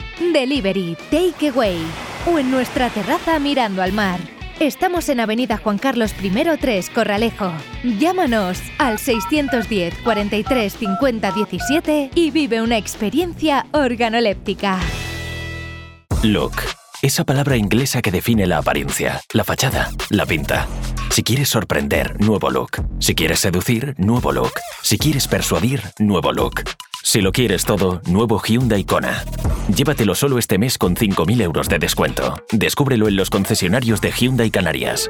Delivery, takeaway o en nuestra terraza mirando al mar. Estamos en Avenida Juan Carlos I 3, Corralejo. Llámanos al 610 43 50 17 y vive una experiencia organoléptica. Look, esa palabra inglesa que define la apariencia, la fachada, la pinta. Si quieres sorprender, nuevo look. Si quieres seducir, nuevo look. Si quieres persuadir, nuevo look. Si lo quieres todo, nuevo Hyundai Kona. Llévatelo solo este mes con 5.000 euros de descuento. Descúbrelo en los concesionarios de Hyundai Canarias.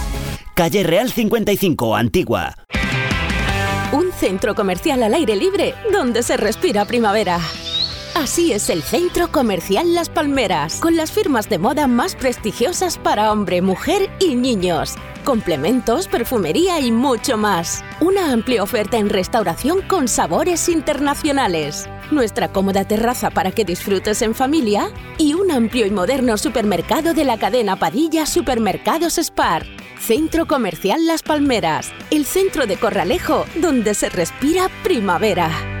Calle Real 55, Antigua. Un centro comercial al aire libre donde se respira primavera. Así es el Centro Comercial Las Palmeras, con las firmas de moda más prestigiosas para hombre, mujer y niños. Complementos, perfumería y mucho más. Una amplia oferta en restauración con sabores internacionales. Nuestra cómoda terraza para que disfrutes en familia y un amplio y moderno supermercado de la cadena Padilla Supermercados Spar. Centro Comercial Las Palmeras, el centro de Corralejo donde se respira primavera.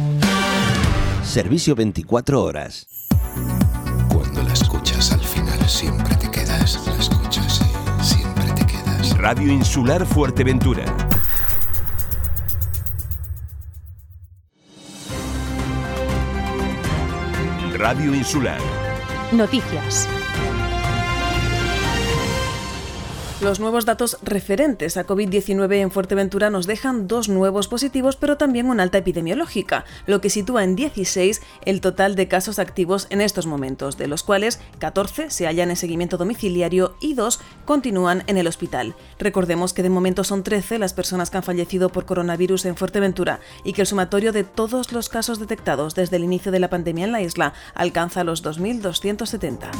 Servicio 24 horas. Cuando la escuchas al final siempre te quedas, la escuchas y siempre te quedas. Radio Insular Fuerteventura. Radio Insular. Noticias. Los nuevos datos referentes a COVID-19 en Fuerteventura nos dejan dos nuevos positivos, pero también una alta epidemiológica, lo que sitúa en 16 el total de casos activos en estos momentos, de los cuales 14 se hallan en seguimiento domiciliario y 2 continúan en el hospital. Recordemos que de momento son 13 las personas que han fallecido por coronavirus en Fuerteventura y que el sumatorio de todos los casos detectados desde el inicio de la pandemia en la isla alcanza los 2.270.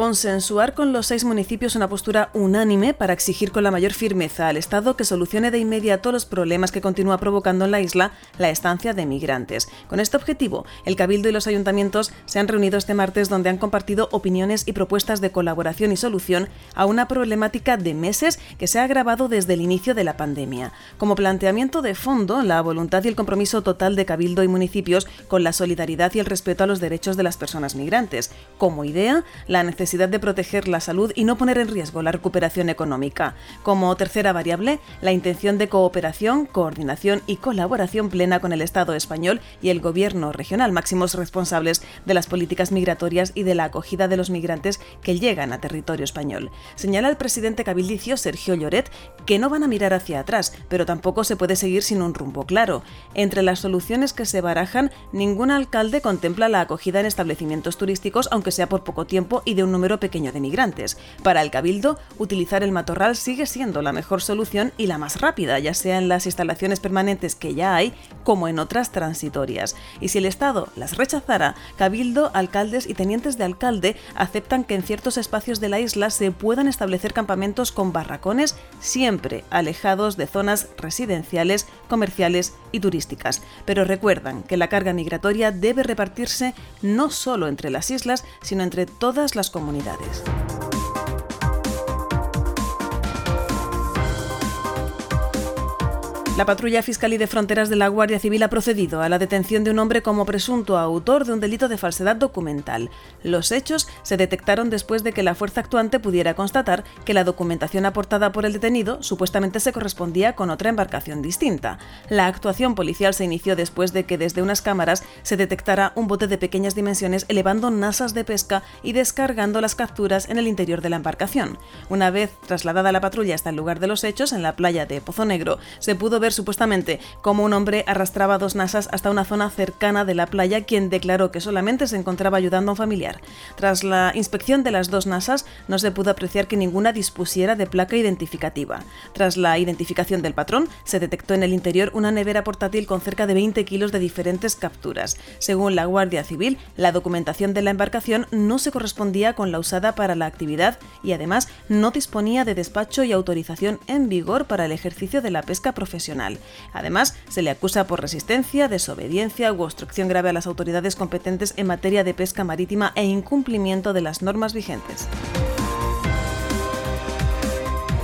consensuar con los seis municipios una postura unánime para exigir con la mayor firmeza al Estado que solucione de inmediato los problemas que continúa provocando en la isla la estancia de migrantes. Con este objetivo, el Cabildo y los ayuntamientos se han reunido este martes donde han compartido opiniones y propuestas de colaboración y solución a una problemática de meses que se ha agravado desde el inicio de la pandemia. Como planteamiento de fondo, la voluntad y el compromiso total de Cabildo y municipios con la solidaridad y el respeto a los derechos de las personas migrantes. Como idea, la necesidad necesidad de proteger la salud y no poner en riesgo la recuperación económica. Como tercera variable, la intención de cooperación, coordinación y colaboración plena con el Estado español y el Gobierno regional, máximos responsables de las políticas migratorias y de la acogida de los migrantes que llegan a territorio español. Señala el presidente cabildicio Sergio Lloret que no van a mirar hacia atrás, pero tampoco se puede seguir sin un rumbo claro. Entre las soluciones que se barajan, ningún alcalde contempla la acogida en establecimientos turísticos, aunque sea por poco tiempo y de un número pequeño de migrantes. Para el cabildo, utilizar el matorral sigue siendo la mejor solución y la más rápida, ya sea en las instalaciones permanentes que ya hay, como en otras transitorias. Y si el Estado las rechazara, cabildo, alcaldes y tenientes de alcalde aceptan que en ciertos espacios de la isla se puedan establecer campamentos con barracones siempre alejados de zonas residenciales, comerciales y turísticas. Pero recuerdan que la carga migratoria debe repartirse no solo entre las islas, sino entre todas las comunidades comunidades. La patrulla fiscal y de fronteras de la Guardia Civil ha procedido a la detención de un hombre como presunto autor de un delito de falsedad documental. Los hechos se detectaron después de que la fuerza actuante pudiera constatar que la documentación aportada por el detenido supuestamente se correspondía con otra embarcación distinta. La actuación policial se inició después de que desde unas cámaras se detectara un bote de pequeñas dimensiones elevando nasas de pesca y descargando las capturas en el interior de la embarcación. Una vez trasladada la patrulla hasta el lugar de los hechos, en la playa de Pozo Negro, se pudo ver supuestamente cómo un hombre arrastraba dos nasas hasta una zona cercana de la playa, quien declaró que solamente se encontraba ayudando a un familiar. Tras la inspección de las dos nasas, no se pudo apreciar que ninguna dispusiera de placa identificativa. Tras la identificación del patrón, se detectó en el interior una nevera portátil con cerca de 20 kilos de diferentes capturas. Según la Guardia Civil, la documentación de la embarcación no se correspondía con la usada para la actividad y además no disponía de despacho y autorización en vigor para el ejercicio de la pesca profesional. Además, se le acusa por resistencia, desobediencia u obstrucción grave a las autoridades competentes en materia de pesca marítima e incumplimiento de las normas vigentes.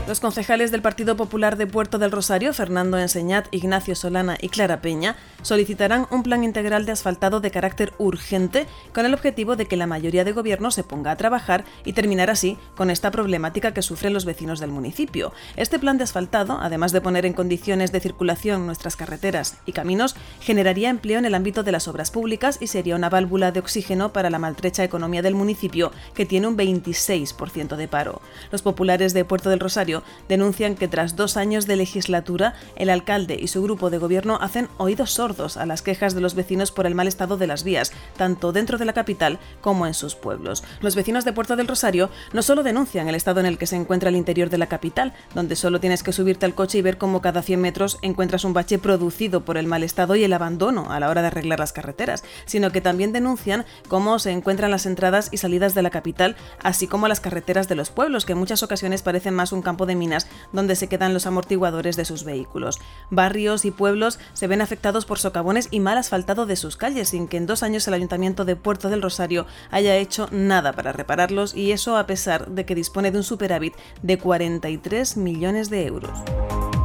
Los concejales del Partido Popular de Puerto del Rosario, Fernando Enseñat, Ignacio Solana y Clara Peña, solicitarán un plan integral de asfaltado de carácter urgente con el objetivo de que la mayoría de gobierno se ponga a trabajar y terminar así con esta problemática que sufren los vecinos del municipio. Este plan de asfaltado, además de poner en condiciones de circulación nuestras carreteras y caminos, generaría empleo en el ámbito de las obras públicas y sería una válvula de oxígeno para la maltrecha economía del municipio, que tiene un 26% de paro. Los populares de Puerto del Rosario denuncian que tras dos años de legislatura, el alcalde y su grupo de gobierno hacen oídos sordos a las quejas de los vecinos por el mal estado de las vías, tanto dentro de la capital como en sus pueblos. Los vecinos de Puerto del Rosario no solo denuncian el estado en el que se encuentra el interior de la capital, donde solo tienes que subirte al coche y ver cómo cada 100 metros encuentras un bache producido por el mal estado y el abandono a la hora de arreglar las carreteras, sino que también denuncian cómo se encuentran las entradas y salidas de la capital, así como las carreteras de los pueblos, que en muchas ocasiones parecen más un campo de minas donde se quedan los amortiguadores de sus vehículos. Barrios y pueblos se ven afectados por socavones y mal asfaltado de sus calles, sin que en dos años el Ayuntamiento de Puerto del Rosario haya hecho nada para repararlos y eso a pesar de que dispone de un superávit de 43 millones de euros.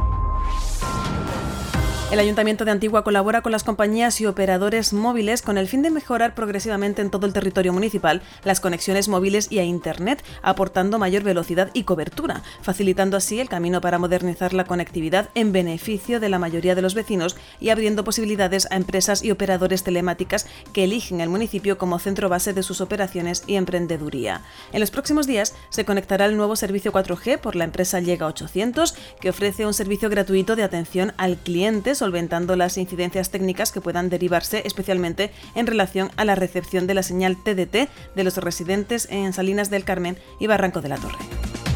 El Ayuntamiento de Antigua colabora con las compañías y operadores móviles con el fin de mejorar progresivamente en todo el territorio municipal las conexiones móviles y a Internet, aportando mayor velocidad y cobertura, facilitando así el camino para modernizar la conectividad en beneficio de la mayoría de los vecinos y abriendo posibilidades a empresas y operadores telemáticas que eligen el municipio como centro base de sus operaciones y emprendeduría. En los próximos días se conectará el nuevo servicio 4G por la empresa Llega 800, que ofrece un servicio gratuito de atención al cliente solventando las incidencias técnicas que puedan derivarse especialmente en relación a la recepción de la señal TDT de los residentes en Salinas del Carmen y Barranco de la Torre.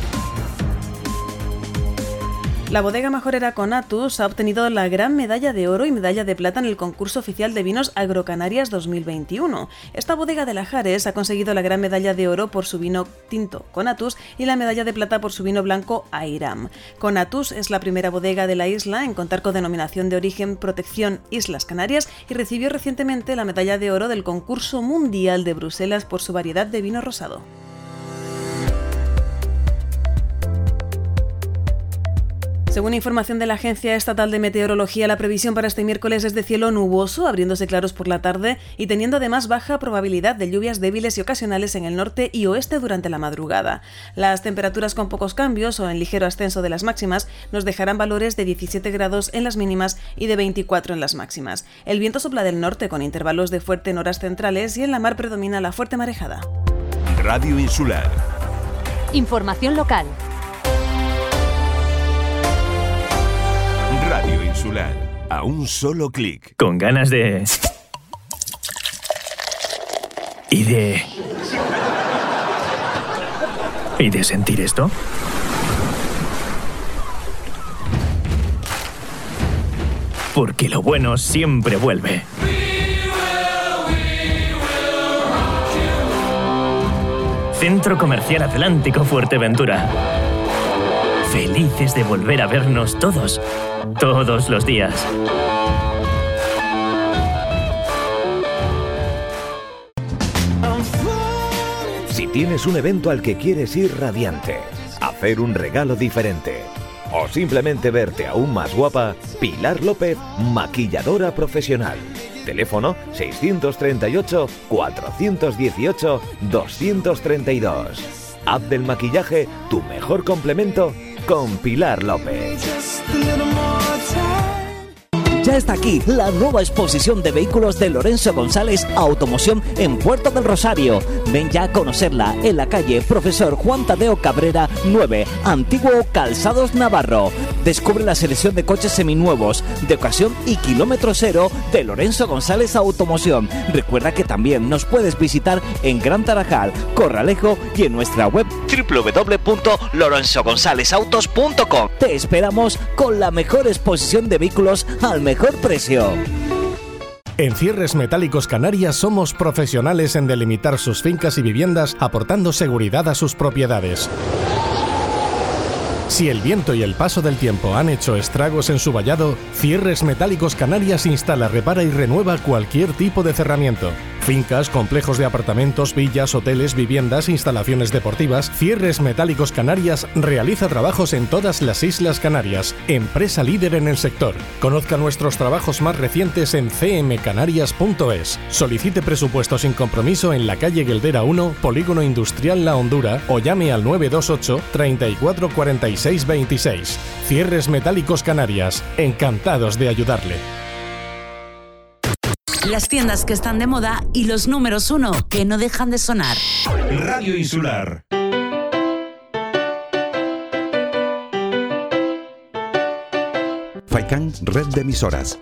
La bodega majorera Conatus ha obtenido la gran medalla de oro y medalla de plata en el concurso oficial de vinos Agrocanarias 2021. Esta bodega de Lajares ha conseguido la gran medalla de oro por su vino tinto Conatus y la medalla de plata por su vino blanco Airam. Conatus es la primera bodega de la isla en contar con denominación de origen Protección Islas Canarias y recibió recientemente la medalla de oro del concurso mundial de Bruselas por su variedad de vino rosado. Según información de la Agencia Estatal de Meteorología, la previsión para este miércoles es de cielo nuboso, abriéndose claros por la tarde y teniendo además baja probabilidad de lluvias débiles y ocasionales en el norte y oeste durante la madrugada. Las temperaturas con pocos cambios o en ligero ascenso de las máximas nos dejarán valores de 17 grados en las mínimas y de 24 en las máximas. El viento sopla del norte con intervalos de fuerte en horas centrales y en la mar predomina la fuerte marejada. Radio Insular. Información local. A un solo clic. Con ganas de... Y de... ¿Y de sentir esto? Porque lo bueno siempre vuelve. Centro Comercial Atlántico Fuerteventura. Felices de volver a vernos todos, todos los días. Si tienes un evento al que quieres ir radiante, hacer un regalo diferente o simplemente verte aún más guapa, Pilar López, maquilladora profesional. Teléfono 638 418 232. Haz del maquillaje tu mejor complemento con Pilar López. Ya está aquí la nueva exposición de vehículos de Lorenzo González Automoción en Puerto del Rosario. Ven ya a conocerla en la calle Profesor Juan Tadeo Cabrera 9, Antiguo Calzados Navarro. Descubre la selección de coches seminuevos, de ocasión y kilómetro cero de Lorenzo González Automoción. Recuerda que también nos puedes visitar en Gran Tarajal, Corralejo y en nuestra web www.lorenzogonzalezautos.com. Te esperamos con la mejor exposición de vehículos al mejor precio. En Cierres Metálicos Canarias somos profesionales en delimitar sus fincas y viviendas aportando seguridad a sus propiedades. Si el viento y el paso del tiempo han hecho estragos en su vallado, Cierres Metálicos Canarias instala, repara y renueva cualquier tipo de cerramiento. Fincas, complejos de apartamentos, villas, hoteles, viviendas, instalaciones deportivas, Cierres Metálicos Canarias realiza trabajos en todas las Islas Canarias. Empresa líder en el sector. Conozca nuestros trabajos más recientes en cmcanarias.es. Solicite presupuesto sin compromiso en la calle Gueldera 1, Polígono Industrial La Hondura o llame al 928 34 46 26. Cierres Metálicos Canarias. Encantados de ayudarle. Las tiendas que están de moda y los números uno que no dejan de sonar. Radio Insular. Faikan Red de Emisoras.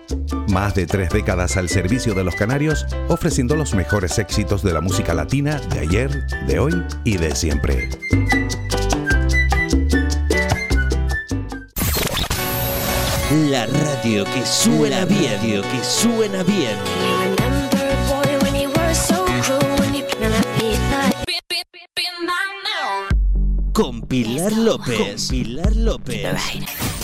Más de tres décadas al servicio de los canarios, ofreciendo los mejores éxitos de la música latina de ayer, de hoy y de siempre. La radio que suena bien, que suena bien. Con Pilar López. Con Pilar López.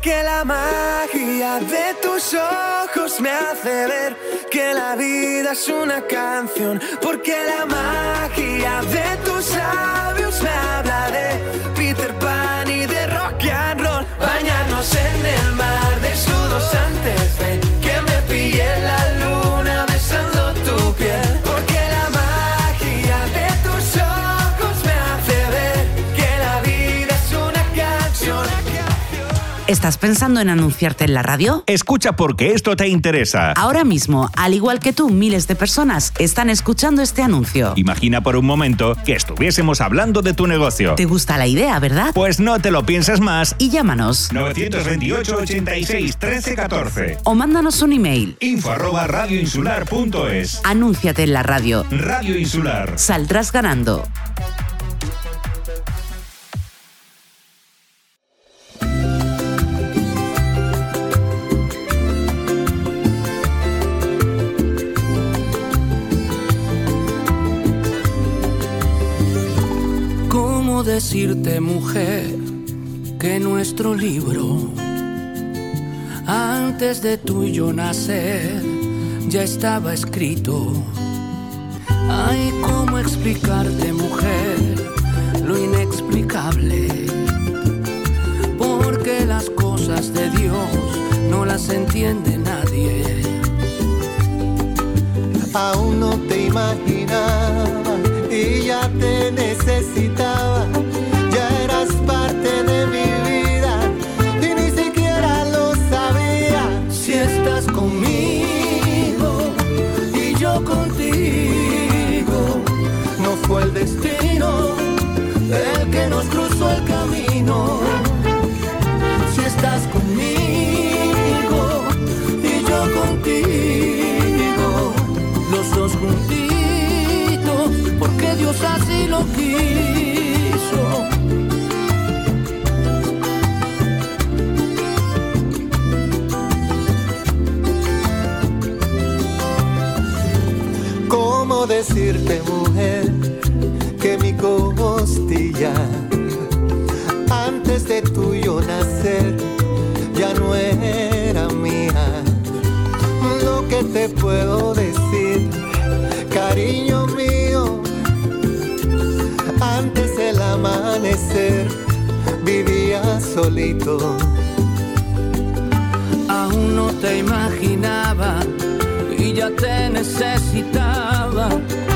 Porque la magia de tus ojos me hace ver que la vida es una canción. Porque la magia de tus labios me habla de Peter Pan y de rock and roll. Bañarnos en el mar de sudos antes de ¿Estás pensando en anunciarte en la radio? Escucha porque esto te interesa. Ahora mismo, al igual que tú, miles de personas están escuchando este anuncio. Imagina por un momento que estuviésemos hablando de tu negocio. ¿Te gusta la idea, verdad? Pues no te lo pienses más. Y llámanos. 928 86 13 14. O mándanos un email. Info arroba radioinsular.es. Anúnciate en la radio. Radio Insular. Saldrás ganando. Decirte, mujer, que nuestro libro, antes de tú y yo nacer, ya estaba escrito? Ay, ¿cómo explicarte, mujer, lo inexplicable? Porque las cosas de Dios no las entiende nadie. Aún no te imaginaba y ya te necesitaba. Decirte, mujer, que mi costilla, antes de tuyo nacer, ya no era mía? Lo que te puedo decir, cariño mío, antes del amanecer vivía solito. Aún no te imaginaba necesitaba, ya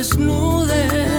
desnude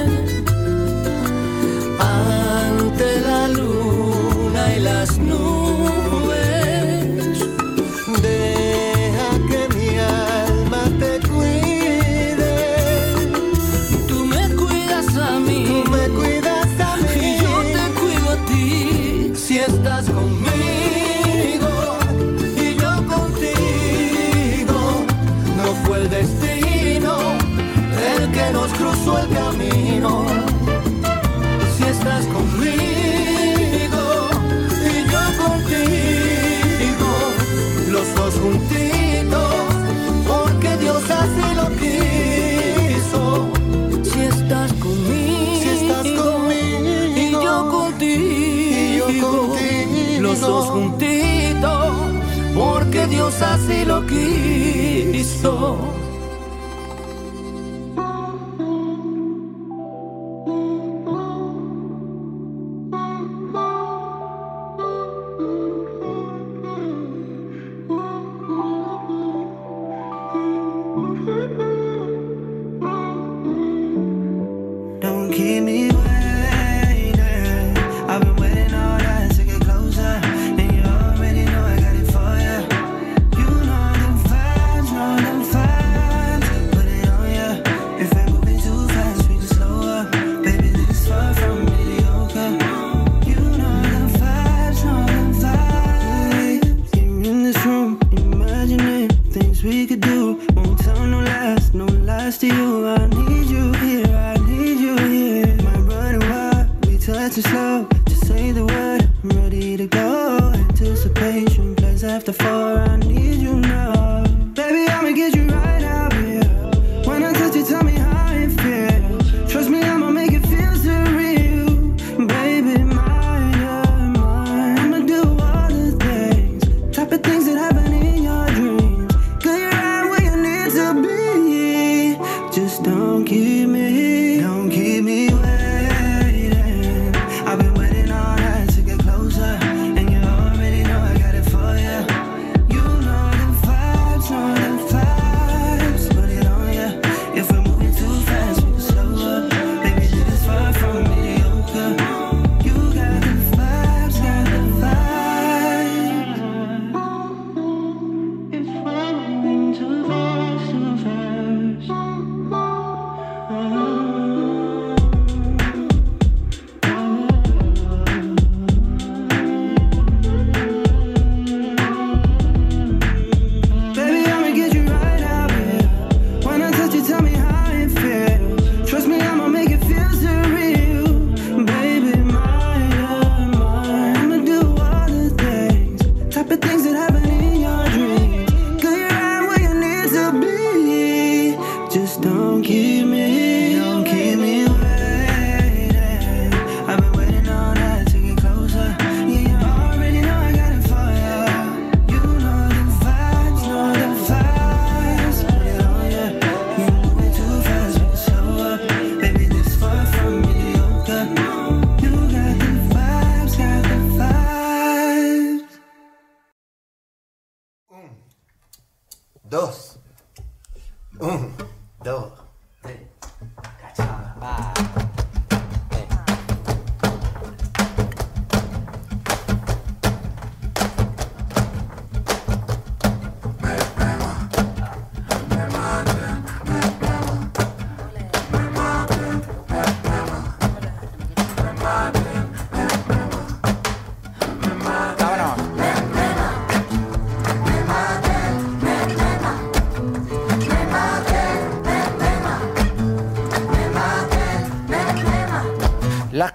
así lo quiso.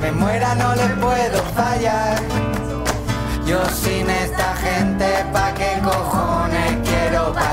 Me muera, no les puedo fallar. Yo sin esta gente, ¿pa' qué cojones quiero pasar?